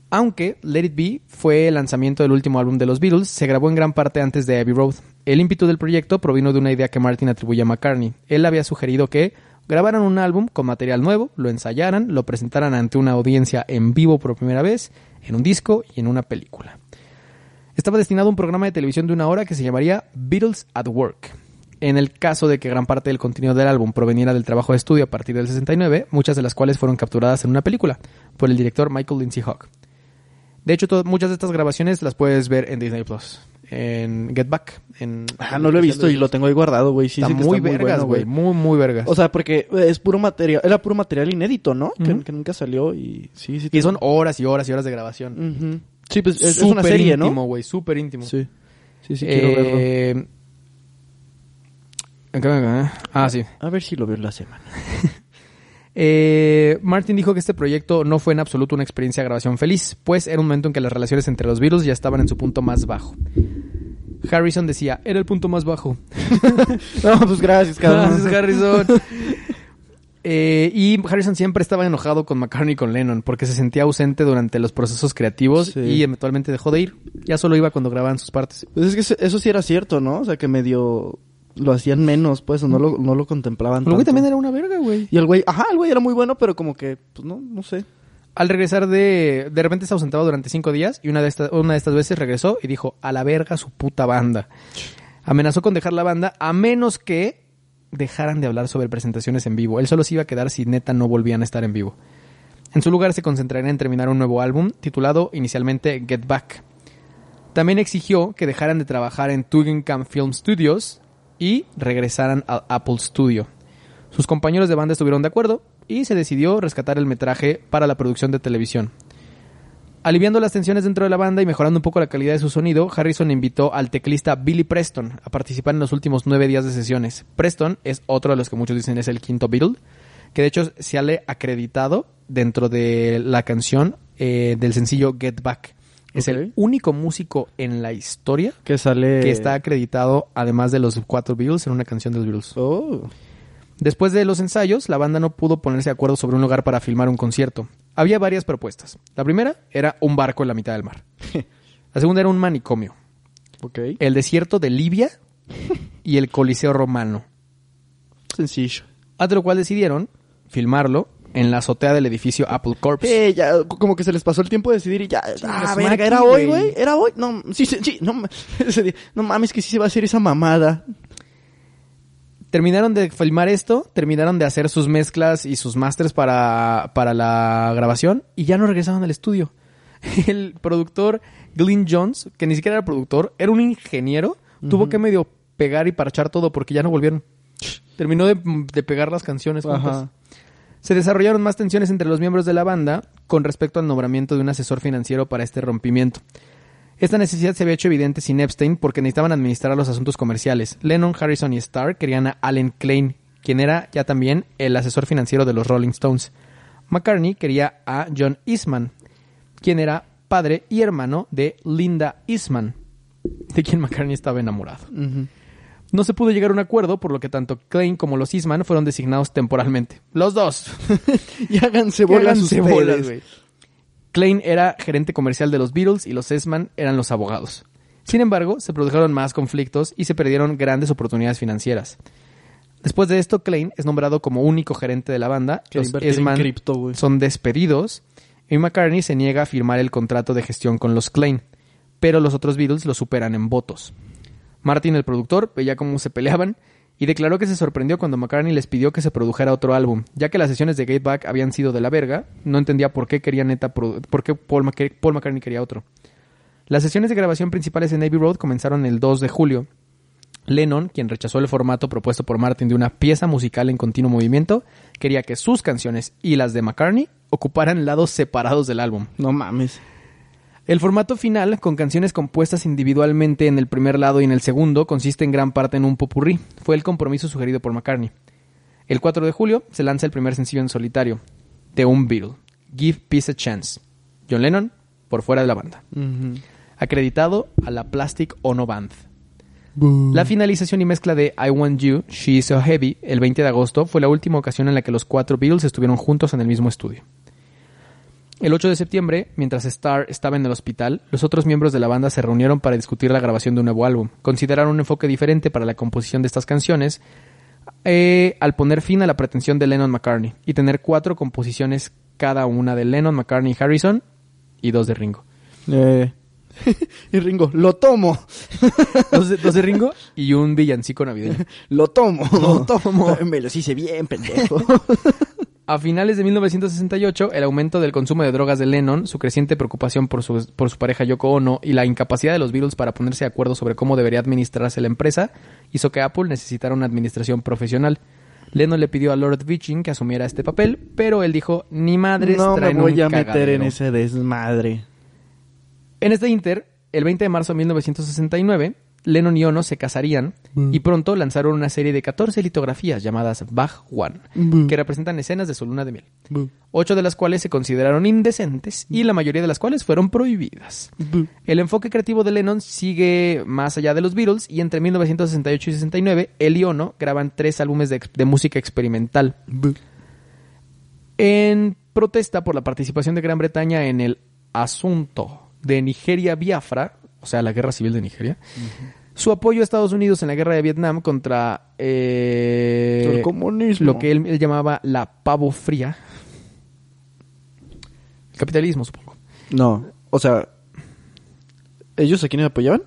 Aunque Let It Be fue el lanzamiento del último álbum de los Beatles, se grabó en gran parte antes de Abbey Road. El ímpetu del proyecto provino de una idea que Martin atribuye a McCartney. Él había sugerido que grabaran un álbum con material nuevo, lo ensayaran, lo presentaran ante una audiencia en vivo por primera vez, en un disco y en una película. Estaba destinado a un programa de televisión de una hora que se llamaría Beatles at Work. En el caso de que gran parte del contenido del álbum proveniera del trabajo de estudio a partir del 69, muchas de las cuales fueron capturadas en una película por el director Michael Lindsay Hawk. De hecho, muchas de estas grabaciones las puedes ver en Disney Plus, en Get Back. En, Ah, no lo he visto y lo tengo ahí guardado, güey. Sí, está sí que muy está vergas, bueno, güey. Muy, muy vergas. O sea, porque es puro material, era puro material inédito, ¿no? Que- nunca salió y sí, sí. y son horas y horas y horas de grabación. Ujú. Sí, pues es, es una serie, íntimo, ¿no? güey. Súper íntimo. Sí. Sí, sí, quiero verlo. Eh, ¿en qué me- Ah, sí. A ver si lo veo la semana. Eh, Martin dijo que este proyecto no fue en absoluto una experiencia de grabación feliz, pues era un momento en que las relaciones entre los Beatles ya estaban en su punto más bajo. Harrison decía, era el punto más bajo. No, pues gracias, cabrón. Gracias, Harrison. Eh, y Harrison siempre estaba enojado con McCartney y con Lennon porque se sentía ausente durante los procesos creativos Sí. y eventualmente dejó de ir. Ya solo iba cuando grababan sus partes. Pues es que eso sí era cierto, ¿no? O sea, que medio lo hacían menos, pues, o no lo, no lo contemplaban El güey tanto. también era una verga, güey. Y el güey, ajá, el güey era muy bueno, pero como que, pues no, no sé. Al regresar de... De repente se ausentaba durante cinco días y una de, estas una de estas veces regresó y dijo, a la verga su puta banda. Amenazó con dejar la banda a menos que dejaran de hablar sobre presentaciones en vivo. Él solo se iba a quedar si neta no volvían a estar en vivo. En su lugar se concentraría en terminar un nuevo álbum titulado inicialmente Get Back. También exigió que dejaran de trabajar en Tugendcamp Film Studios y regresaran al Apple Studio. Sus compañeros de banda estuvieron de acuerdo y se decidió rescatar el metraje para la producción de televisión. Aliviando las tensiones dentro de la banda y mejorando un poco la calidad de su sonido, Harrison invitó al teclista Billy Preston a participar en los últimos nueve días de sesiones. Preston es otro de los que muchos dicen es el quinto Beatle, que de hecho se ha acreditado dentro de la canción eh, del sencillo Get Back. Es el único músico en la historia Que sale... que está acreditado, además de los cuatro Beatles, en una canción de los Beatles. Oh. Después de los ensayos, la banda no pudo ponerse de acuerdo sobre un lugar para filmar un concierto. Había varias propuestas. La primera era un barco en la mitad del mar. La segunda era un manicomio. Ok. El desierto de Libia y el Coliseo Romano. Sencillo. Ante lo cual decidieron filmarlo en la azotea del edificio Apple Corps. Eh, ya, como que se les pasó el tiempo de decidir y ya, ah, verga, era hoy, güey. era hoy, no, sí, sí, sí, no, no mames que sí se va a hacer esa mamada. Terminaron de filmar esto, terminaron de hacer sus mezclas y sus masters para, para la grabación y ya no regresaron al estudio. El productor Glyn Jones, que ni siquiera era productor, era un ingeniero, tuvo que medio pegar y parchar todo porque ya no volvieron. Terminó de, de pegar las canciones juntas. Ajá. Se desarrollaron más tensiones entre los miembros de la banda con respecto al nombramiento de un asesor financiero para este rompimiento. Esta necesidad se había hecho evidente sin Epstein porque necesitaban administrar los asuntos comerciales. Lennon, Harrison y Starr querían a Allen Klein, quien era ya también el asesor financiero de los Rolling Stones. McCartney quería a John Eastman, quien era padre y hermano de Linda Eastman, de quien McCartney estaba enamorado. No se pudo llegar a un acuerdo, por lo que tanto Klein como los Eastman fueron designados temporalmente. Los dos. Y háganse bolas güey. Klein era gerente comercial de los Beatles y los Eastman eran los abogados. Sin embargo, se produjeron más conflictos y se perdieron grandes oportunidades financieras. Después de esto, Klein es nombrado como único gerente de la banda. Que los Eastman cripto, son despedidos y McCartney se niega a firmar el contrato de gestión con los Klein, pero los otros Beatles lo superan en votos. Martin, el productor, veía cómo se peleaban y declaró que se sorprendió cuando McCartney les pidió que se produjera otro álbum, ya que las sesiones de Get Back habían sido de la verga, no entendía por qué quería neta por qué Paul, Paul McCartney quería otro. Las sesiones de grabación principales en Abbey Road comenzaron el 2 de julio. Lennon, quien rechazó el formato propuesto por Martin de una pieza musical en continuo movimiento, quería que sus canciones y las de McCartney ocuparan lados separados del álbum. No mames. El formato final, con canciones compuestas individualmente en el primer lado y en el segundo, consiste en gran parte en un popurrí. Fue el compromiso sugerido por McCartney. El 4 de julio se lanza el primer sencillo en solitario, de un Beatle, Give Peace a Chance. John Lennon, por fuera de la banda. Acreditado a la Plastic Ono Band. La finalización y mezcla de I Want You, She Is So Heavy, el 20 de agosto, fue la última ocasión en la que los cuatro Beatles estuvieron juntos en el mismo estudio. El 8 de septiembre, mientras Starr estaba en el hospital, los otros miembros de la banda se reunieron para discutir la grabación de un nuevo álbum. Consideraron un enfoque diferente para la composición de estas canciones eh, al poner fin a la pretensión de Lennon-McCartney y tener cuatro composiciones cada una de Lennon, McCartney y Harrison y dos de Ringo. Eh, y Ringo, lo tomo, Dos de, dos de Ringo y un villancico navideño. lo tomo. Lo tomo. Me los hice bien, pendejo. A finales de 1968, el aumento del consumo de drogas de Lennon, su creciente preocupación por su, por su pareja Yoko Ono y la incapacidad de los Beatles para ponerse de acuerdo sobre cómo debería administrarse la empresa, hizo que Apple necesitara una administración profesional. Lennon le pidió a Lord Vichin que asumiera este papel, pero él dijo, ni madres no me voy a meter cagadero". en ese desmadre. En este inter, el 20 de marzo de 1969, Lennon y Ono se casarían Mm. y pronto lanzaron una serie de 14 litografías llamadas Bach One, Mm. que representan escenas de su luna de miel. Ocho de las cuales se consideraron indecentes y la mayoría de las cuales fueron prohibidas. El enfoque creativo de Lennon sigue más allá de los Beatles y entre 1968 y 69, él y Ono graban tres álbumes de, música experimental. En protesta por la participación de Gran Bretaña en el asunto de Nigeria-Biafra, o sea, la guerra civil de Nigeria, su apoyo a Estados Unidos en la guerra de Vietnam contra eh, El comunismo. lo que él, él llamaba la pavo fría. El capitalismo, supongo. No, o sea, ¿ellos a quiénes apoyaban?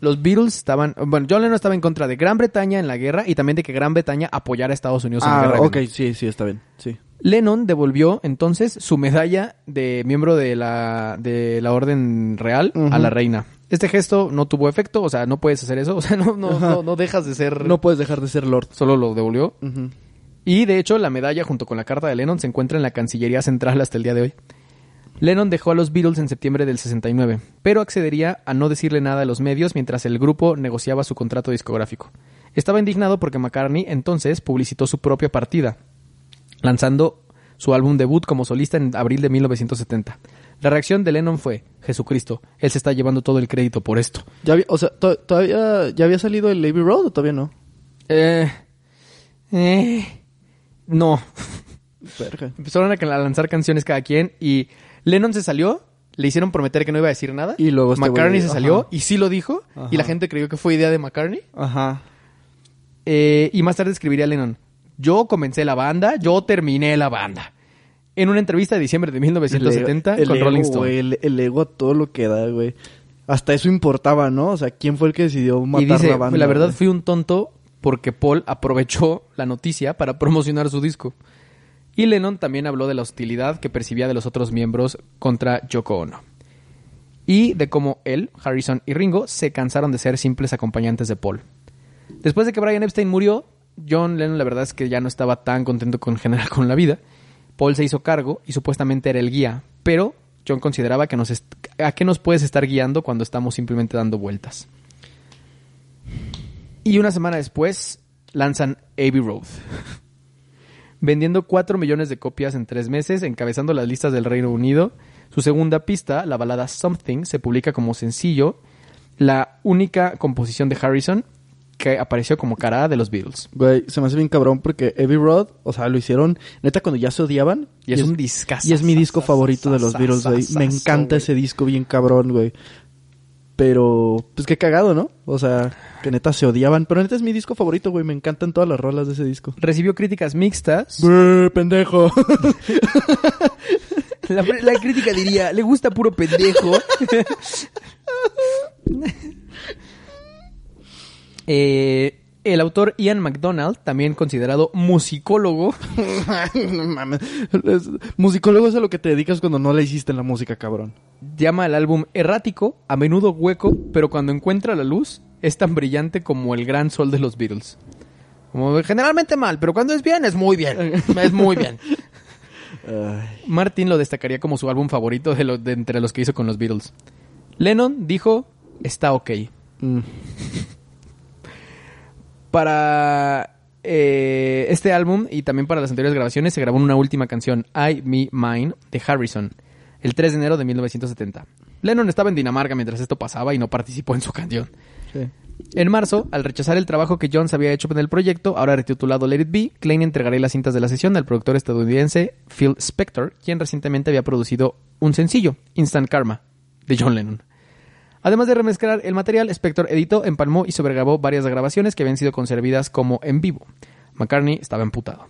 Los Beatles estaban, bueno, John Lennon estaba en contra de Gran Bretaña en la guerra y también de que Gran Bretaña apoyara a Estados Unidos en la Ah, guerra. de ok, sí, sí, está bien, sí. Lennon devolvió entonces su medalla de miembro de la, de la Orden Real a la reina. Este gesto no tuvo efecto, o sea, no puedes hacer eso, o sea, no, no, no, no dejas de ser, No puedes dejar de ser Lord. solo lo devolvió. Y de hecho, la medalla junto con la carta de Lennon se encuentra en la Cancillería Central hasta el día de hoy. Lennon dejó a los Beatles en septiembre del 69, pero accedería a no decirle nada a los medios mientras el grupo negociaba su contrato discográfico. Estaba indignado porque McCartney entonces publicitó su propia partida, lanzando su álbum debut como solista en abril de 1970. La reacción de Lennon fue, Jesucristo, él se está llevando todo el crédito por esto. Ya había, o sea, to- todavía ya había salido el Abbey Road o todavía no? Eh, eh, no, Verga. Empezaron a a lanzar canciones cada quien y Lennon se salió, le hicieron prometer que no iba a decir nada. Y luego este McCartney güey- se salió ajá. y sí lo dijo Ajá. y la gente creyó que fue idea de McCartney. Ajá. Eh, y más tarde escribiría Lennon, yo comencé la banda, yo terminé la banda. En una entrevista de diciembre de 1970 el con ego, Rolling Stone. güey, el, el ego a todo lo que da, güey. Hasta eso importaba, ¿no? O sea, ¿quién fue el que decidió matar y dice, la banda? la verdad fui un tonto porque Paul aprovechó la noticia para promocionar su disco. Y Lennon también habló de la hostilidad que percibía de los otros miembros contra Yoko Ono. Y de cómo él, Harrison y Ringo se cansaron de ser simples acompañantes de Paul. Después de que Brian Epstein murió, John Lennon la verdad es que ya no estaba tan contento con general con la vida. Paul se hizo cargo y supuestamente era el guía, pero John consideraba que nos a qué nos puedes estar guiando cuando estamos simplemente dando vueltas. Y una semana después lanzan Abbey Road. Vendiendo 4 millones de copias en tres meses, encabezando las listas del Reino Unido. Su segunda pista, la balada Something, se publica como sencillo, la única composición de Harrison que apareció como cara de los Beatles. Güey, se me hace bien cabrón porque Abbey Road, o sea, lo hicieron neta cuando ya se odiaban. Y es un discazo. Y es mi disco favorito de los Beatles, güey. Me encanta ese disco bien cabrón, güey. Pero, pues qué cagado, ¿no? O sea, que neta se odiaban. Pero neta es mi disco favorito, güey. Me encantan todas las rolas de ese disco. Recibió críticas mixtas. Brr, pendejo. La, la crítica diría, le gusta puro pendejo. Eh, el autor Ian MacDonald, también considerado musicólogo, no mames. Es- musicólogo es a lo que te dedicas cuando no le hiciste la música, cabrón. llama al álbum errático, a menudo hueco, pero cuando encuentra la luz es tan brillante como el gran sol de los Beatles. Como generalmente mal, pero cuando es bien es muy bien. Es muy bien. Martin lo destacaría como su álbum favorito de, lo- de entre los que hizo con los Beatles. Lennon dijo, está ok. Mm. Para eh, este álbum y también para las anteriores grabaciones se grabó una última canción, I, Me, Mine, de Harrison, el 3 de enero de 1970. Lennon estaba en Dinamarca mientras esto pasaba y no participó en su canción. Sí. En marzo, al rechazar el trabajo que Jones había hecho en el proyecto, ahora retitulado Let It Be, Klein entregaría las cintas de la sesión al productor estadounidense Phil Spector, quien recientemente había producido un sencillo, Instant Karma, de John Lennon. Además de remezclar el material, Spector editó, empalmó y sobregrabó varias grabaciones que habían sido concebidas como en vivo. McCartney estaba emputado.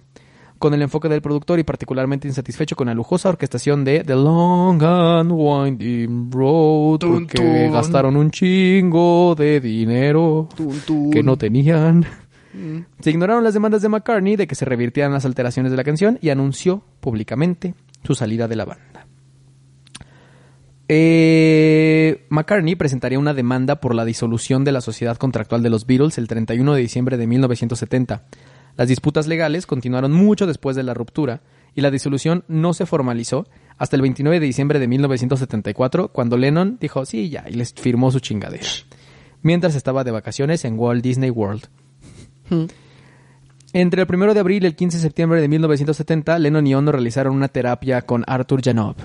Con el enfoque del productor y particularmente insatisfecho con la lujosa orquestación de The Long and Winding Road, Tun, porque tun. gastaron un chingo de dinero Tun, que no tenían. Mm. Se ignoraron las demandas de McCartney de que se revirtieran las alteraciones de la canción y anunció públicamente su salida de la banda. Eh, McCartney presentaría una demanda por la disolución de la sociedad contractual de los Beatles el 31 de diciembre de 1970. Las disputas legales continuaron mucho después de la ruptura y la disolución no se formalizó hasta el 29 de diciembre de 1974 cuando Lennon dijo sí ya y les firmó su chingadera. Mientras estaba de vacaciones en Walt Disney World. Entre el 1 de abril y el 15 de septiembre de 1970, Lennon y Ono realizaron una terapia con Arthur Janov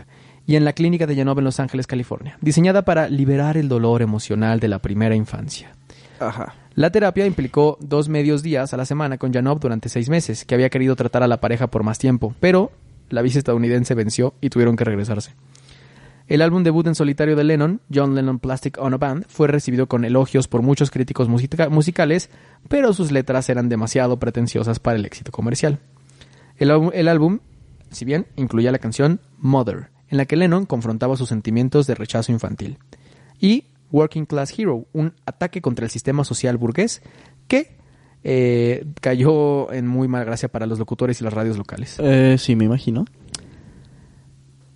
y en la clínica de Janov en Los Ángeles, California, diseñada para liberar el dolor emocional de la primera infancia. Ajá. La terapia implicó dos medios días a la semana con Janov durante seis meses, que había querido tratar a la pareja por más tiempo, pero la visa estadounidense venció y tuvieron que regresarse. El álbum debut en solitario de Lennon, John Lennon Plastic on a Band, fue recibido con elogios por muchos críticos musica- musicales, pero sus letras eran demasiado pretenciosas para el éxito comercial. El álbum, si bien, incluía la canción Mother, en la que Lennon confrontaba sus sentimientos de rechazo infantil, y Working Class Hero, un ataque contra el sistema social burgués que eh, cayó en muy mala gracia para los locutores y las radios locales. Eh, sí, me imagino.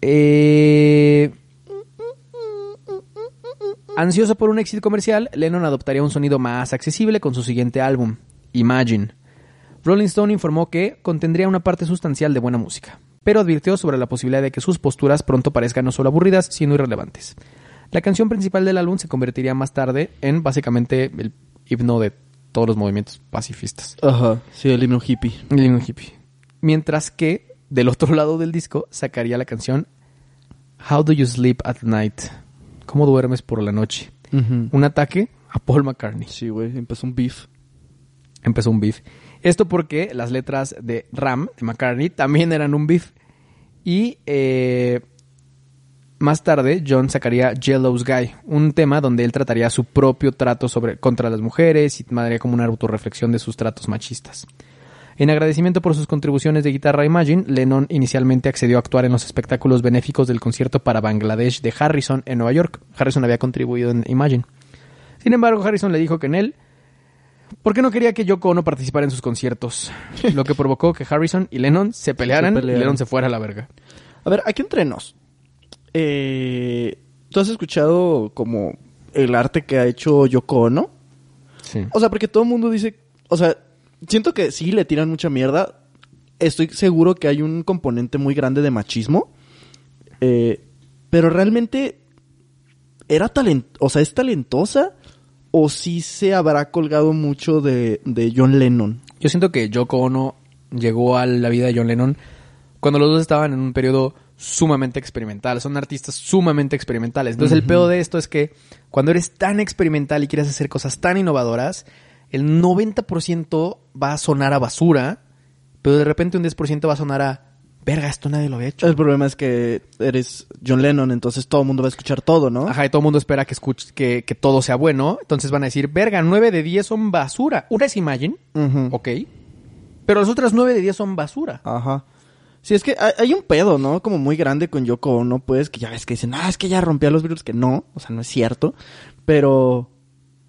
Eh, Ansioso por un éxito comercial, Lennon adoptaría un sonido más accesible con su siguiente álbum, Imagine. Rolling Stone informó que contendría una parte sustancial de buena música, pero advirtió sobre la posibilidad de que sus posturas pronto parezcan no solo aburridas, sino irrelevantes. La canción principal del álbum se convertiría más tarde en básicamente el himno de todos los movimientos pacifistas. Ajá. Sí, el himno hippie. El himno hippie. Mientras que del otro lado del disco sacaría la canción How Do You Sleep at Night? ¿Cómo duermes por la noche? Ujú. Un ataque a Paul McCartney. Sí, güey. Empezó un beef. Empezó un beef. Esto porque las letras de Ram, de McCartney, también eran un beef. Y eh, más tarde, John sacaría Yellow's Guy, un tema donde él trataría su propio trato sobre, contra las mujeres y daría como una autorreflexión de sus tratos machistas. En agradecimiento por sus contribuciones de guitarra a Imagine, Lennon inicialmente accedió a actuar en los espectáculos benéficos del concierto para Bangladesh de Harrison en Nueva York. Harrison había contribuido en Imagine. Sin embargo, Harrison le dijo que en él porque no quería que Yoko Ono participara en sus conciertos, lo que provocó que Harrison y Lennon se pelearan, pelearan. y Lennon se fuera a la verga. A ver, aquí entre nos. Eh, ¿Tú has escuchado como el arte que ha hecho Yoko Ono? Sí. O sea, porque todo el mundo dice... O sea, siento que sí le tiran mucha mierda. Estoy seguro que hay un componente muy grande de machismo. Eh, pero realmente... ¿Era talent... O sea, ¿es talentosa? ¿O sí se habrá colgado mucho de, de John Lennon? Yo siento que Yoko Ono llegó a la vida de John Lennon cuando los dos estaban en un periodo sumamente experimental. Son artistas sumamente experimentales. Entonces el peor de esto es que cuando eres tan experimental y quieres hacer cosas tan innovadoras, el 90% va a sonar a basura, pero de repente un 10% va a sonar a verga, esto nadie lo había hecho. El problema es que eres John Lennon, entonces todo el mundo va a escuchar todo, ¿no? Ajá, y todo el mundo espera que escuche, que, que todo sea bueno. Entonces van a decir, verga, 9 de 10 son basura. Una es Imagine, Ujú. ok. Pero las otras 9 de 10 son basura. Ajá. Sí, es que hay, hay un pedo, ¿no? Como muy grande con Yoko Ono, pues, que ya ves que dicen, ah, es que ya rompía los virus, que no, o sea, no es cierto. Pero,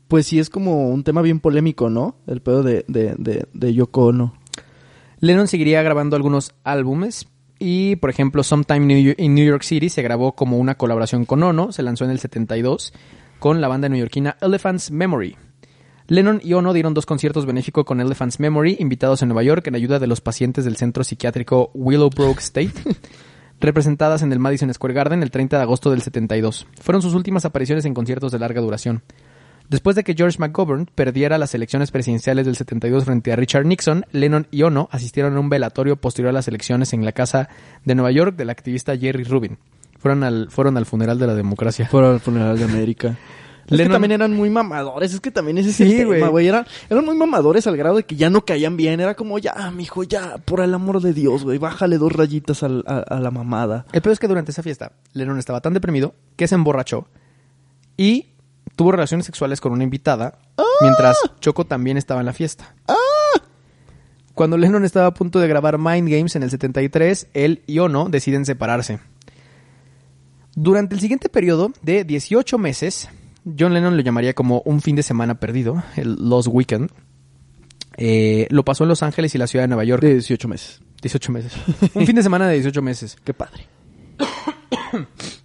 pues sí es como un tema bien polémico, ¿no? El pedo de, de, de, de Yoko Ono. Lennon seguiría grabando algunos álbumes y, por ejemplo, Sometime in New York City se grabó como una colaboración con Ono, se lanzó en el 72 con la banda neoyorquina Elephant's Memory. Lennon y Ono dieron dos conciertos benéficos con Elephant's Memory, invitados en Nueva York en ayuda de los pacientes del centro psiquiátrico Willowbrook State, representadas en el Madison Square Garden el 30 de agosto del 72. Fueron sus últimas apariciones en conciertos de larga duración. Después de que George McGovern perdiera las elecciones presidenciales del 72 frente a Richard Nixon, Lennon y Ono asistieron a un velatorio posterior a las elecciones en la casa de Nueva York del activista Jerry Rubin. Fueron al, fueron al funeral de la democracia. Fuera al funeral de América. Es que Lennon- también eran muy mamadores, es que también ese es Sí, el güey. tema, güey. Eran, eran muy mamadores al grado de que ya no caían bien. Era como, ya, mijo, ya, por el amor de Dios, güey, bájale dos rayitas al- a, a la mamada. El peor es que durante esa fiesta, Lennon estaba tan deprimido que se emborrachó y tuvo relaciones sexuales con una invitada, mientras Choco también estaba en la fiesta. Cuando Lennon estaba a punto de grabar Mind Games en el 73, él y Ono deciden separarse. Durante el siguiente periodo de 18 meses, John Lennon lo llamaría como un fin de semana perdido, el Lost Weekend. Eh, lo pasó en Los Ángeles y la ciudad de Nueva York. De 18 meses. 18 meses. Un fin de semana de 18 meses. Qué padre.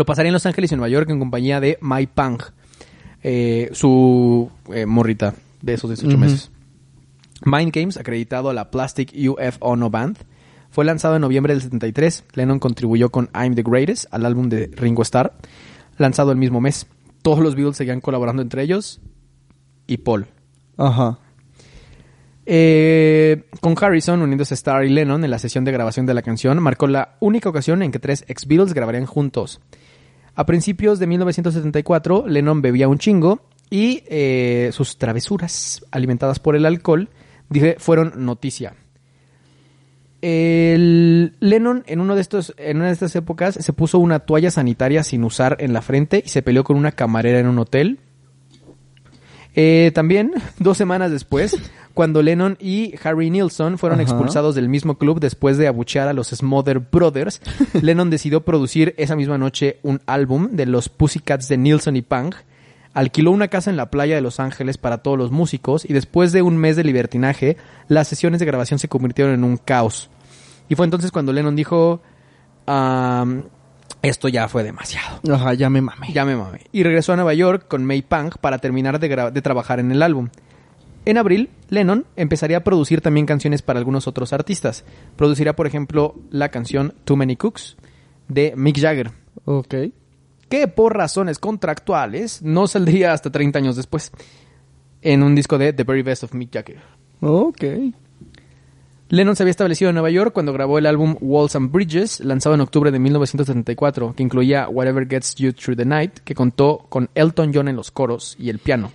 Lo pasaría en Los Ángeles y Nueva York en compañía de Mai Pang, eh, su eh, morrita de esos 18 Ujú. meses. Mind Games, acreditado a la Plastic UF Ono Band, fue lanzado en noviembre del 73. Lennon contribuyó con I'm the Greatest al álbum de Ringo Starr, lanzado el mismo mes. Todos los Beatles seguían colaborando entre ellos y Paul. Ajá. Eh, con Harrison uniéndose a Starr y Lennon en la sesión de grabación de la canción, marcó la única ocasión en que tres ex-Beatles grabarían juntos. A principios de 1974, Lennon bebía un chingo y eh, sus travesuras, alimentadas por el alcohol, dije, fueron noticia. Lennon en uno de estos en una de estas épocas se puso una toalla sanitaria sin usar en la frente y se peleó con una camarera en un hotel. Eh, también, dos semanas después, cuando Lennon y Harry Nilsson fueron Ajá. expulsados del mismo club después de abuchear a los Smother Brothers, Lennon decidió producir esa misma noche un álbum de los Pussycats de Nilsson y Pang. Alquiló una casa en la playa de Los Ángeles para todos los músicos y después de un mes de libertinaje, las sesiones de grabación se convirtieron en un caos. Y fue entonces cuando Lennon dijo, "Am, esto ya fue demasiado. Ajá, ya me mamé. Ya me mamé. Y regresó a Nueva York con May Pang para terminar de, de trabajar en el álbum. En abril, Lennon empezaría a producir también canciones para algunos otros artistas. Producirá, por ejemplo, la canción Too Many Cooks de Mick Jagger, Ok. que por razones contractuales no saldría hasta 30 años después, en un disco de The Very Best of Mick Jagger. Ok. Lennon se había establecido en Nueva York cuando grabó el álbum Walls and Bridges, lanzado en octubre de 1974, que incluía Whatever Gets You Through the Night, que contó con Elton John en los coros y el piano.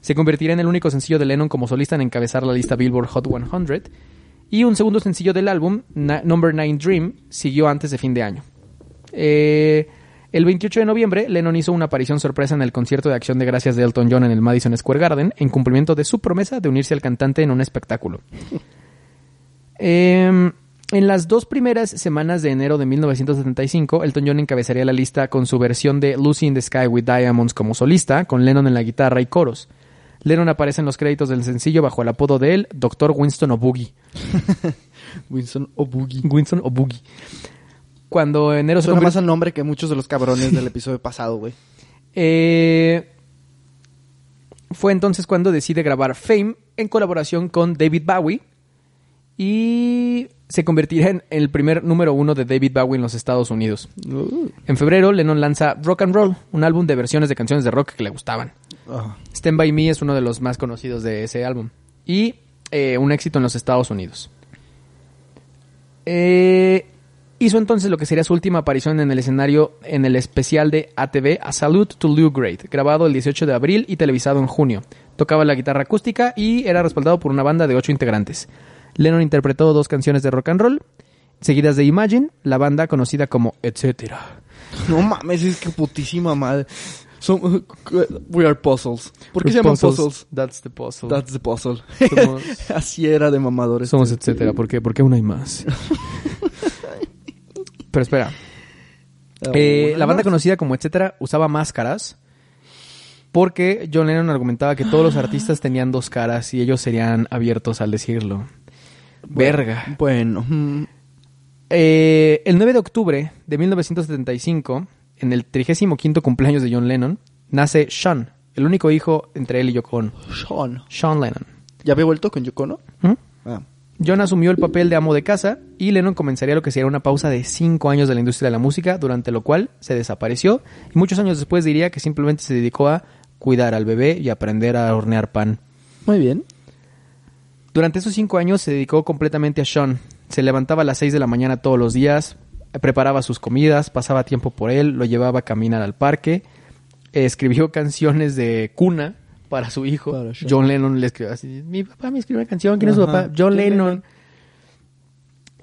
Se convertiría en el único sencillo de Lennon como solista en encabezar la lista Billboard Hot 100, y un segundo sencillo del álbum, Number 9 Dream, siguió antes de fin de año. Eh, el 28 de noviembre, Lennon hizo una aparición sorpresa en el concierto de acción de gracias de Elton John en el Madison Square Garden, en cumplimiento de su promesa de unirse al cantante en un espectáculo. Eh, en las dos primeras semanas de enero de 1975, Elton John encabezaría la lista con su versión de Lucy in the Sky with Diamonds como solista, con Lennon en la guitarra y coros. Lennon aparece en los créditos del sencillo bajo el apodo de él, Dr. Winston O'Boogie. Winston O'Boogie. Winston O'Boogie. Cuando enero se Suena más a nombre que muchos de los cabrones del episodio pasado, güey. Eh, fue entonces cuando decide grabar Fame en colaboración con David Bowie y se convertirá en el primer número uno de David Bowie en los Estados Unidos. Uh. En febrero, Lennon lanza Rock and Roll, un álbum de versiones de canciones de rock que le gustaban. Ah. Stand By Me es uno de los más conocidos de ese álbum. Y eh, un éxito en los Estados Unidos. Eh, hizo entonces lo que sería su última aparición en el escenario en el especial de ATV A Salute to Lou Great, grabado el 18 de abril y televisado en junio. Tocaba la guitarra acústica y era respaldado por una banda de ocho integrantes. Lennon interpretó dos canciones de rock and roll, seguidas de Imagine, la banda conocida como Etcétera. No mames, es que putísima madre. Son, we are puzzles. ¿Por qué se llaman puzzles? That's the puzzle. That's the puzzle. Somos- Así era de mamadores. Somos etcétera. ¿Por qué? Porque aún hay más. Pero espera. Ah, Eh, bueno. la banda conocida como etcétera usaba máscaras porque John Lennon argumentaba que todos los artistas tenían dos caras y ellos serían abiertos al decirlo. Verga. Bueno. mm, Eh, el 9 de octubre de 1975, en el 35 cumpleaños de John Lennon, nace Sean, el único hijo entre él y Yoko Ono. Sean. Sean Lennon. ¿Ya había vuelto con Yoko, no? ¿Mm? Ah. John asumió el papel de amo de casa y Lennon comenzaría lo que sería una pausa de cinco años de la industria de la música, durante lo cual se desapareció y muchos años después diría que simplemente se dedicó a cuidar al bebé y aprender a hornear pan. Muy bien. Durante esos cinco años se dedicó completamente a Sean. Se levantaba a las seis de la mañana todos los días, preparaba sus comidas, pasaba tiempo por él, lo llevaba a caminar al parque escribió canciones de cuna para su hijo. Para. John Lennon le escribió así, mi papá me escribió una canción, ¿quién es su papá? John, John Lennon. Lennon.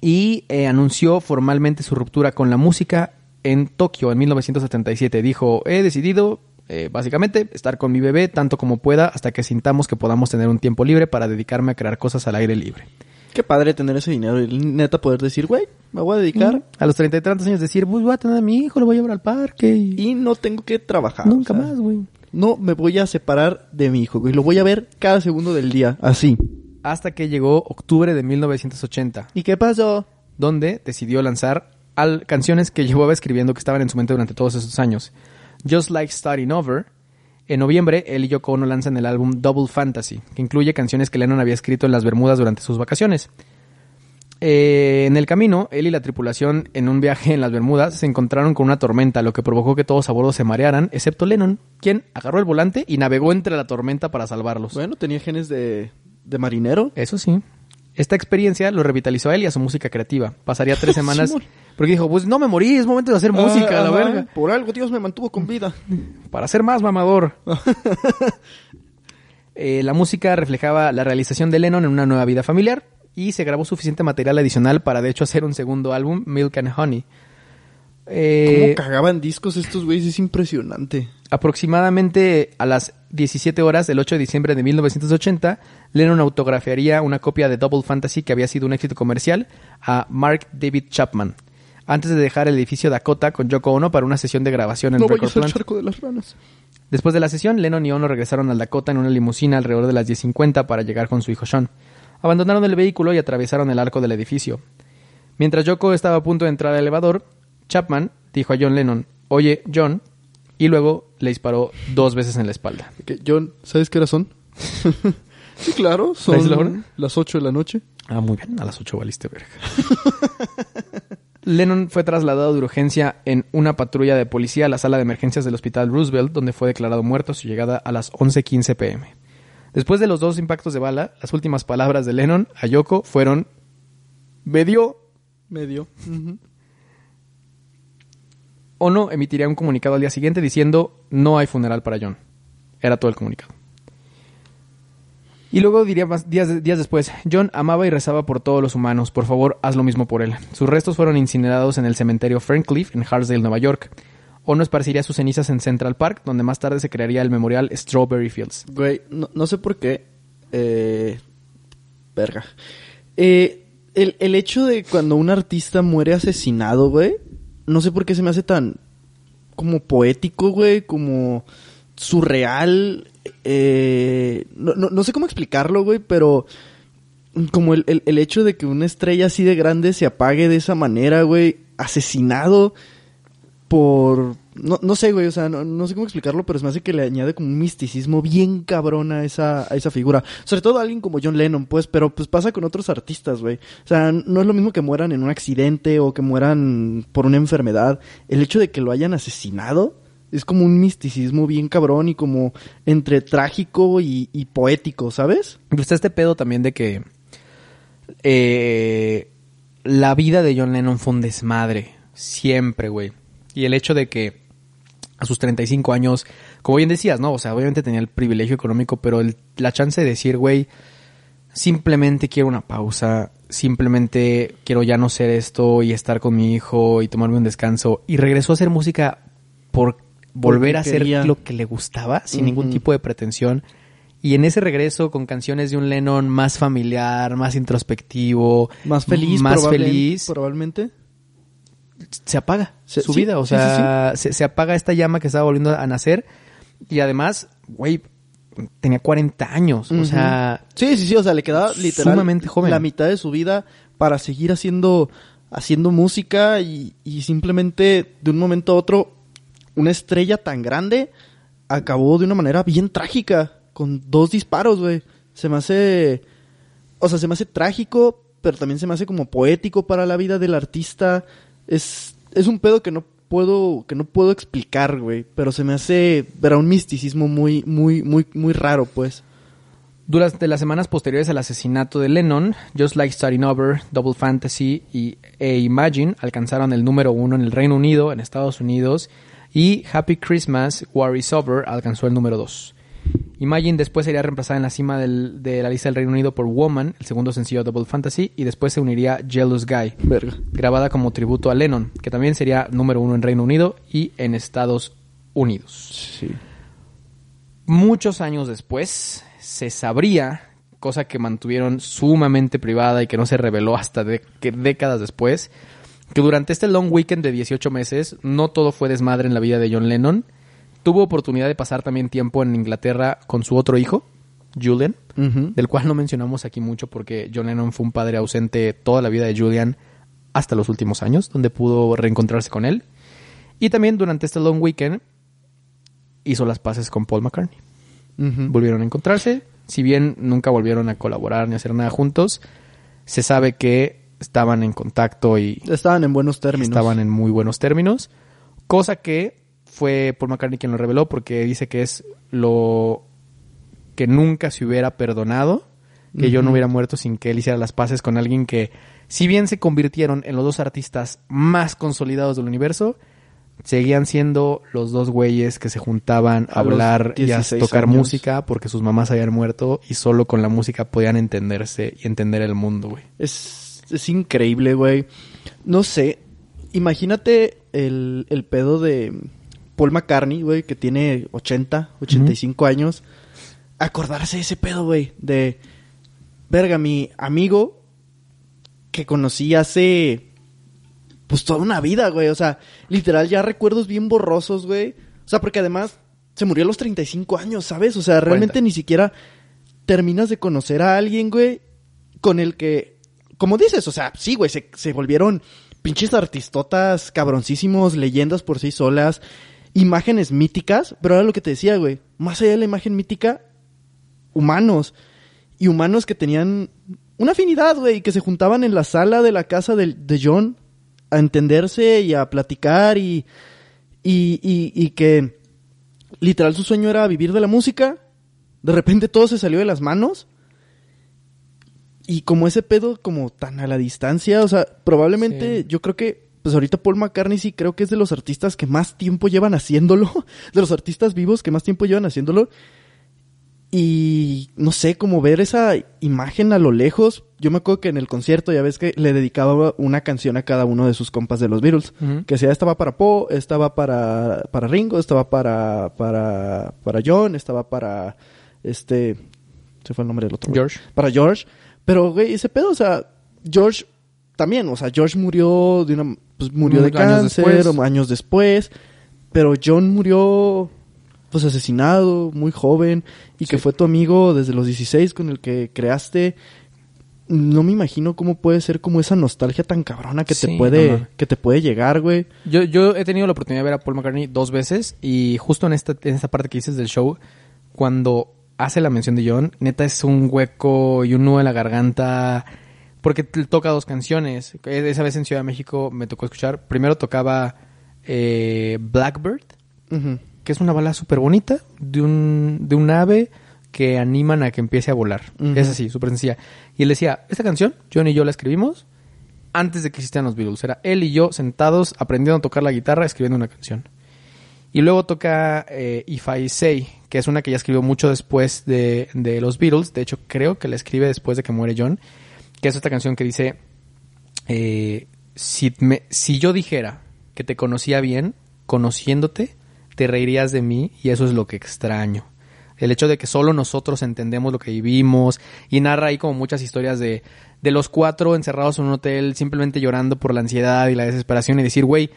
Y eh, anunció formalmente su ruptura con la música en Tokio en 1977. Dijo, he decidido, eh, básicamente, estar con mi bebé tanto como pueda hasta que sintamos que podamos tener un tiempo libre para dedicarme a crear cosas al aire libre. Qué padre tener ese dinero y neta poder decir, güey, me voy a dedicar A los treinta y tantos años decir, pues voy a tener a mi hijo, lo voy a llevar al parque y... y no tengo que trabajar. Nunca o sea, más, güey. No me voy a separar de mi hijo, güey. Lo voy a ver cada segundo del día, así. Hasta que llegó octubre de 1980, ¿Y qué pasó? donde decidió lanzar al- canciones que llevaba escribiendo que estaban en su mente durante todos esos años. Just Like Starting Over. En noviembre, él y Yoko Ono lanzan el álbum Double Fantasy, que incluye canciones que Lennon había escrito en las Bermudas durante sus vacaciones. Eh, en el camino, él y la tripulación en un viaje en las Bermudas se encontraron con una tormenta, lo que provocó que todos a bordo se marearan, excepto Lennon, quien agarró el volante y navegó entre la tormenta para salvarlos. Bueno, tenía genes de, de marinero. Eso sí. Esta experiencia lo revitalizó a él y a su música creativa. Pasaría tres semanas porque dijo, pues no me morí, es momento de hacer música, Ah, la ajá. verga. Por algo Dios me mantuvo con vida. Para ser más mamador. Eh, la música reflejaba la realización de Lennon en una nueva vida familiar y se grabó suficiente material adicional para de hecho hacer un segundo álbum, Milk and Honey. Eh, ¿Cómo cagaban discos estos güeyes? Es impresionante. Aproximadamente a las 17 horas del 8 de diciembre de 1980, Lennon autografiaría una copia de Double Fantasy que había sido un éxito comercial a Mark David Chapman, antes de dejar el edificio Dakota con Yoko Ono para una sesión de grabación en No Record Plant. charco de las ranas. Después de la sesión, Lennon y Ono regresaron al Dakota en una limusina alrededor de las 10.50 para llegar con su hijo Sean. Abandonaron el vehículo y atravesaron el arco del edificio. Mientras Yoko estaba a punto de entrar al elevador, Chapman dijo a John Lennon, oye, John, y luego le disparó dos veces en la espalda. John, ¿sabes qué hora son? sí, claro. ¿Sabes Son la hora? las 8 de la noche. Ah, muy bien, a las 8 valiste verga. Lennon fue trasladado de urgencia en una patrulla de policía a la sala de emergencias del hospital Roosevelt, donde fue declarado muerto a su llegada a las 11.15 pm. Después de los dos impactos de bala, las últimas palabras de Lennon a Yoko fueron: Me dio. Medio. Ono emitiría un comunicado al día siguiente diciendo: No hay funeral para John. Era todo el comunicado. Y luego diría más días, días después, John amaba y rezaba por todos los humanos, por favor, haz lo mismo por él. Sus restos fueron incinerados en el cementerio Ferncliff, en Hartsdale, Nueva York. Ono esparciría sus cenizas en Central Park, donde más tarde se crearía el memorial Strawberry Fields. Güey, no, no sé por qué. Eh, verga. Eh, el, el hecho de cuando un artista muere asesinado, güey, no sé por qué se me hace tan como poético, güey, como surreal. Eh, no, no, no sé cómo explicarlo, güey, pero como el, el, el hecho de que una estrella así de grande se apague de esa manera, güey, asesinado por... No, no sé, güey, o sea, no, no sé cómo explicarlo, pero se me hace que le añade como un misticismo bien cabrón a esa, a esa figura. Sobre todo a alguien como John Lennon, pues, pero pues pasa con otros artistas, güey. O sea, no es lo mismo que mueran en un accidente o que mueran por una enfermedad. El hecho de que lo hayan asesinado es como un misticismo bien cabrón y como entre trágico y, poético, ¿sabes? Y está este pedo también de que eh, la vida de John Lennon fue un desmadre. Siempre, güey. Y el hecho de que a sus 35 años, como bien decías, ¿no? O sea, obviamente tenía el privilegio económico, pero el- la chance de decir, güey, simplemente quiero una pausa, simplemente quiero ya no ser esto y estar con mi hijo y tomarme un descanso. Y regresó a hacer música por volver Porque a hacer quería. lo que le gustaba, sin ningún tipo de pretensión. Y en ese regreso con canciones de un Lennon más familiar, más introspectivo, Más feliz, más probable- feliz, probablemente. Se apaga Se- su sí, vida. O sí, sí, sea, Se, se apaga esta llama que estaba volviendo a nacer. Y además, güey, tenía 40 años. O sea, Sí, sí, sí, o sea, le quedaba literal Sumamente joven. la mitad de su vida para seguir haciendo haciendo música y, y simplemente de un momento a otro una estrella tan grande acabó de una manera bien trágica con dos disparos, güey. Se me hace o sea, se me hace trágico, pero también se me hace como poético para la vida del artista. Es es un pedo que no puedo que no puedo explicar, güey, pero se me hace era un misticismo muy muy muy muy raro, pues. Durante las semanas posteriores al asesinato de Lennon, Just Like Starting Over, Double Fantasy y e Imagine alcanzaron el número uno en el Reino Unido, en Estados Unidos Y Happy Christmas, War is Over alcanzó el número 2. Imagine después sería reemplazada en la cima del- de la lista del Reino Unido por Woman, el segundo sencillo de Double Fantasy, y después se uniría Jealous Guy, Verga. grabada como tributo a Lennon, que también sería número uno en Reino Unido y en Estados Unidos. Sí. Muchos años después se sabría, cosa que mantuvieron sumamente privada y que no se reveló hasta de- que décadas después, que durante este long weekend de 18 meses no todo fue desmadre en la vida de John Lennon. Tuvo oportunidad de pasar también tiempo en Inglaterra con su otro hijo, Julian, del cual no mencionamos aquí mucho porque John Lennon fue un padre ausente toda la vida de Julian hasta los últimos años, donde pudo reencontrarse con él. Y también durante este long weekend hizo las paces con Paul McCartney volvieron a encontrarse. Si bien nunca volvieron a colaborar ni a hacer nada juntos, se sabe que estaban en contacto y Estaban en buenos términos. estaban en muy buenos términos. Cosa que fue Paul McCartney quien lo reveló porque dice que es lo que nunca se hubiera perdonado, que yo no hubiera muerto sin que él hiciera las paces con alguien que, si bien se convirtieron en los dos artistas más consolidados del universo, seguían siendo los dos güeyes que se juntaban a, hablar y a 16 tocar años. música porque sus mamás habían muerto y solo con la música podían entenderse y entender el mundo, güey. Es, es increíble, güey. No sé. Imagínate el, el pedo de Paul McCartney, güey, que tiene 80, 85 años. Acordarse de ese pedo, güey. De, verga, mi amigo que conocí hace, pues toda una vida, güey. O sea, literal, ya recuerdos bien borrosos, güey. O sea, porque además se murió a los 35 años, ¿sabes? O sea, realmente ni siquiera terminas de conocer a alguien, güey, con el que, como dices, o sea, sí, güey, se, se volvieron pinches artistotas cabroncísimos, leyendas por sí solas, imágenes míticas, pero era lo que te decía, güey, más allá de la imagen mítica, humanos, y humanos que tenían una afinidad, güey, que se juntaban en la sala de la casa de, de John a entenderse y a platicar y, y, y, y que literal su sueño era vivir de la música. De repente todo se salió de las manos. Y como ese pedo como tan a la distancia, o sea, probablemente Sí. yo creo que pues ahorita Paul McCartney sí creo que es de los artistas que más tiempo llevan haciéndolo, de los artistas vivos que más tiempo llevan haciéndolo. Y no sé, como ver esa imagen a lo lejos. Yo me acuerdo que en el concierto ya ves que le dedicaba una canción a cada uno de sus compas de los Beatles. Que sea, estaba para Poe, estaba para, para Ringo, estaba para, para, para John, estaba para este, se fue el nombre del otro. güey. George. Para George. Pero, güey, ese pedo, o sea, George también, o sea, George murió de una, pues murió de Unos años cáncer, después. años después. Pero John murió, pues asesinado, muy joven, y que fue tu amigo desde los 16 con el que creaste. No me imagino cómo puede ser como esa nostalgia tan cabrona que Sí, te no puede, que te puede llegar, güey. Yo, yo he tenido la oportunidad de ver a Paul McCartney dos veces y justo en esta, en esta parte que dices del show, cuando hace la mención de John, neta es un hueco y un nudo en la garganta porque toca dos canciones. E- Esa vez en Ciudad de México me tocó escuchar. Primero tocaba eh, Blackbird, que es una bala súper bonita de un, de un ave que animan a que empiece a volar. Es así, súper sencilla. Y él decía, esta canción, John y yo la escribimos antes de que existieran los Beatles. Era él y yo sentados aprendiendo a tocar la guitarra, escribiendo una canción. Y luego toca eh, If I Say, que es una que ya escribió mucho después de, de los Beatles. De hecho, creo que la escribe después de que muere John. Que es esta canción que dice, eh, si, me- si yo dijera que te conocía bien, conociéndote, te reirías de mí y eso es lo que extraño. El hecho de que solo nosotros entendemos lo que vivimos y narra ahí como muchas historias de, de los cuatro encerrados en un hotel simplemente llorando por la ansiedad y la desesperación y decir, güey,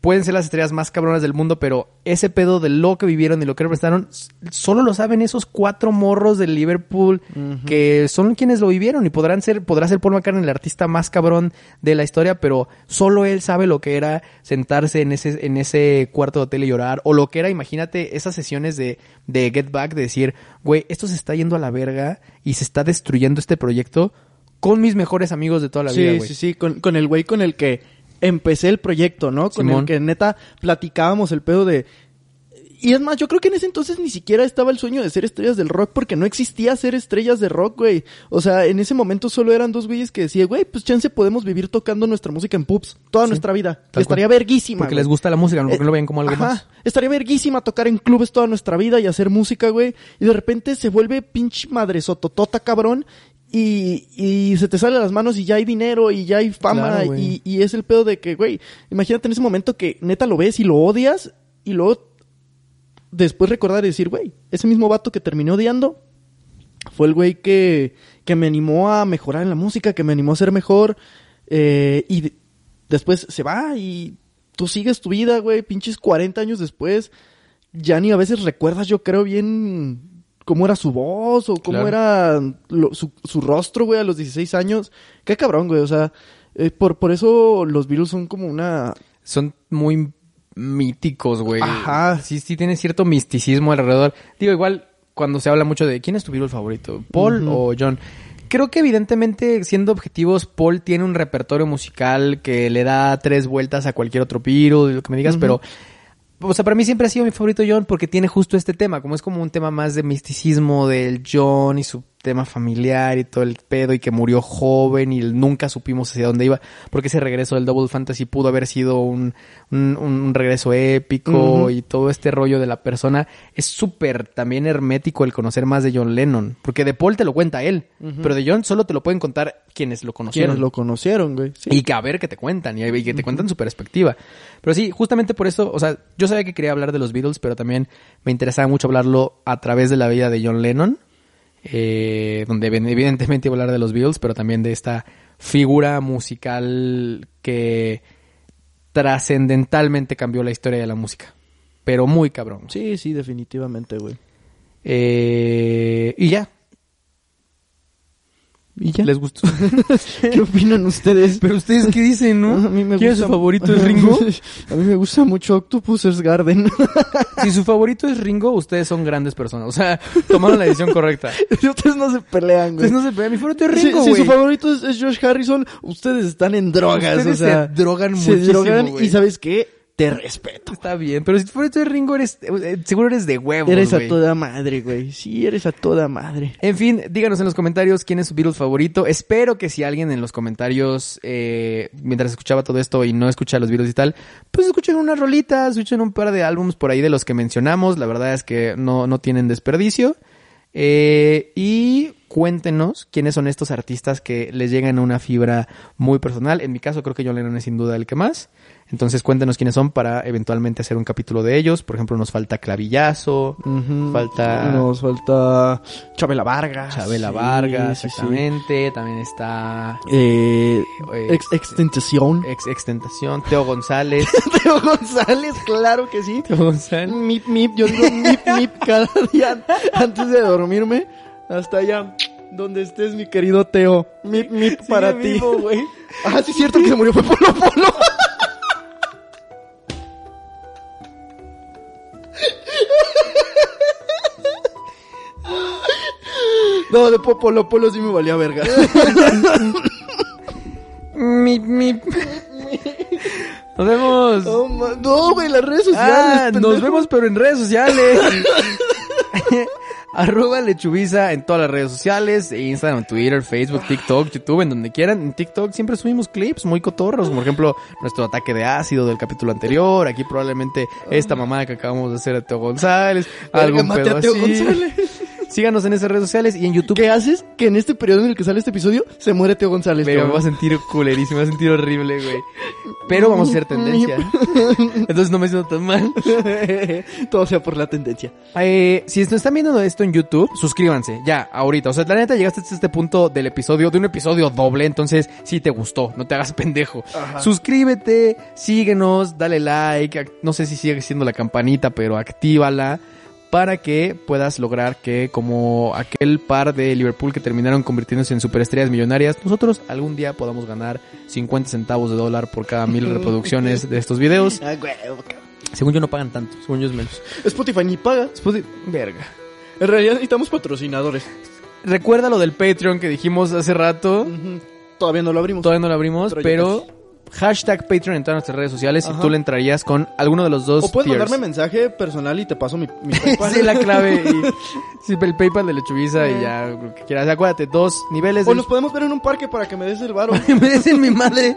pueden ser las estrellas más cabronas del mundo, pero ese pedo de lo que vivieron y lo que representaron, solo lo saben esos cuatro morros de Liverpool que son quienes lo vivieron y podrán ser, podrá ser Paul McCartney el artista más cabrón de la historia, pero solo él sabe lo que era sentarse en ese, en ese cuarto de hotel y llorar, o lo que era, imagínate, esas sesiones de, de Get Back, de decir, güey, esto se está yendo a la verga y se está destruyendo este proyecto con mis mejores amigos de toda la sí, vida, güey. sí, sí, con, con el güey con el que empecé el proyecto, ¿no? Con Simón. el que neta platicábamos el pedo de... y es más, yo creo que en ese entonces ni siquiera estaba el sueño de ser estrellas del rock porque no existía ser estrellas de rock, güey. O sea, en ese momento solo eran dos güeyes que decían, güey, pues chance podemos vivir tocando nuestra música en pubs toda Sí, nuestra vida. Estaría cual. verguísima. Porque güey. les gusta la música, no porque Eh, lo ven como algo Ajá. más. Estaría verguísima tocar en clubes toda nuestra vida y hacer música, güey. Y de repente se vuelve pinche madre sototota, cabrón. Y, y se te sale de las manos y ya hay dinero y ya hay fama. Claro, y, y es el pedo de que, güey, imagínate en ese momento que neta lo ves y lo odias. Y luego después recordar y decir, güey, ese mismo vato que terminé odiando fue el güey que, que me animó a mejorar en la música, que me animó a ser mejor. eh, y de- después se va y tú sigues tu vida, güey, pinches 40 años después. Ya ni a veces recuerdas, yo creo, bien cómo era su voz o cómo Claro. era lo- su, su rostro, güey, a los 16 años. Qué cabrón, güey, o sea, eh, por, por eso los Beatles son como una... Son muy míticos, güey. Ajá. Sí, sí, tiene cierto misticismo alrededor. Digo, igual cuando se habla mucho de quién es tu Beatle favorito, Paul o John. Creo que evidentemente, siendo objetivos, Paul tiene un repertorio musical que le da tres vueltas a cualquier otro Beatle, lo que me digas, pero... O sea, para mí siempre ha sido mi favorito John porque tiene justo este tema, como es como un tema más de misticismo del John y su tema familiar y todo el pedo y que murió joven y nunca supimos hacia dónde iba, porque ese regreso del Double Fantasy pudo haber sido un, un, un regreso épico y todo este rollo de la persona. Es súper también hermético el conocer más de John Lennon, porque de Paul te lo cuenta él, pero de John solo te lo pueden contar quienes lo conocieron. Quienes lo conocieron, güey. Sí. Y que a ver que te cuentan, y, y que te cuentan su perspectiva. Pero sí, justamente por eso, o sea, yo sabía que quería hablar de los Beatles, pero también me interesaba mucho hablarlo a través de la vida de John Lennon, eh, donde evidentemente iba a hablar de los Beatles, pero también de esta figura musical que trascendentalmente cambió la historia de la música. Pero muy cabrón. Sí, sí, definitivamente, güey. Eh, y ya, ¿Y ya? les gustó. ¿Qué opinan ustedes? pero ustedes qué dicen, ¿no? A mí me ¿Quién es gusta- su favorito? ¿Es Ringo? A mí me gusta mucho Octopus's Garden. Si su favorito es Ringo, ustedes son grandes personas. O sea, tomaron la decisión correcta. ustedes no se pelean, güey. Ustedes no se pelean. Mi favorito es Si- Ringo, si, güey. su favorito es, es Josh Harrison, ustedes están en drogas, Ustedes o sea, se drogan se muchísimo, drogan y ¿sabes qué? Te respeto. Está bien, pero si tu favorito es Ringo, eres, eh, seguro eres de huevos, Eres a toda madre, güey. Sí, eres a toda madre. En fin, díganos en los comentarios quién es su Beatles favorito. Espero que si alguien en los comentarios, eh, mientras escuchaba todo esto y no escucha los Beatles y tal, pues escuchen unas rolitas, escuchen un par de álbumes por ahí de los que mencionamos. La verdad es que no, no tienen desperdicio. Eh, y cuéntenos quiénes son estos artistas que les llegan a una fibra muy personal. En mi caso creo que John Lennon es sin duda el que más. Entonces cuéntenos quiénes son para eventualmente hacer un capítulo de ellos. Por ejemplo, nos falta Clavillazo. Falta- Nos falta Chabela Vargas. Chabela Sí, Vargas, sí, sí. exactamente. También está Eh, Eh, ex- extentación. Ex Extentación, Teo González. Teo González, claro que sí. Teo González. Mip, mip, yo digo mip, mip cada día antes de dormirme. Hasta allá, donde estés, mi querido Teo. Mip, mip para ti. vivo, güey. Ah, sí, es cierto que se murió fue Polo Polo. No, de Po- Polo Polo sí me valía verga. Mip, mip. Nos vemos. No, ma- No, güey, las redes sociales. Ah, nos vemos pero en redes sociales. Arroba lechubiza en todas las redes sociales, Instagram, Twitter, Facebook, TikTok, YouTube, en donde quieran. En TikTok siempre subimos clips muy cotorros, por ejemplo nuestro ataque de ácido del capítulo anterior. Aquí probablemente esta mamada que acabamos de hacer a Teo González, algún pedo así. González. Síganos en esas redes sociales y en YouTube. ¿Qué haces? Que en este periodo en el que sale este episodio se muere Teo González. Me voy a sentir culerísimo, me voy a sentir horrible, güey. Pero vamos a hacer tendencia. Entonces no me siento tan mal. Todo sea por la tendencia. Eh, si nos están viendo esto en YouTube, suscríbanse, ya, ahorita. O sea, la neta llegaste hasta este punto del episodio, de un episodio doble, entonces sí te gustó, no te hagas pendejo. Ajá. Suscríbete, síguenos, dale like, no sé si sigue siendo la campanita, pero actívala para que puedas lograr que como aquel par de Liverpool que terminaron convirtiéndose en superestrellas millonarias, nosotros algún día podamos ganar 50 centavos de dólar por cada mil reproducciones de estos videos. Ah. Según yo no pagan tanto, según yo es menos. Spotify ni paga. De... Verga. En realidad necesitamos patrocinadores. Recuerda lo del Patreon que dijimos hace rato. Todavía no lo abrimos. Todavía no lo abrimos, Pero hashtag Patreon en todas nuestras redes sociales y tú le entrarías con alguno de los dos O puedes tiers. mandarme mensaje personal y te paso mi, mi PayPal. sí, la clave. Y, sí, el PayPal de Lechubiza y ya, lo que quieras. Acuérdate, dos niveles O de... nos podemos ver en un parque para que me des el varo. me des en mi madre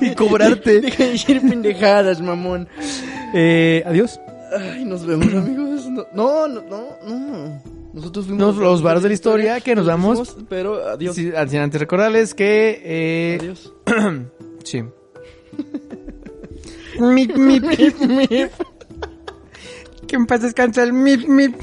y cobrarte. Deja de decir pendejadas, mamón. Eh, adiós. Ay, nos vemos, amigos. No, no, no, no. no. Nosotros fuimos Nos- los varos de la historia, que nos vamos. fuimos, pero adiós. Sí, antes recordarles que... Eh, Adiós. Sí. mip, mip, mip, mip. Que en paz descansa el mip, mip.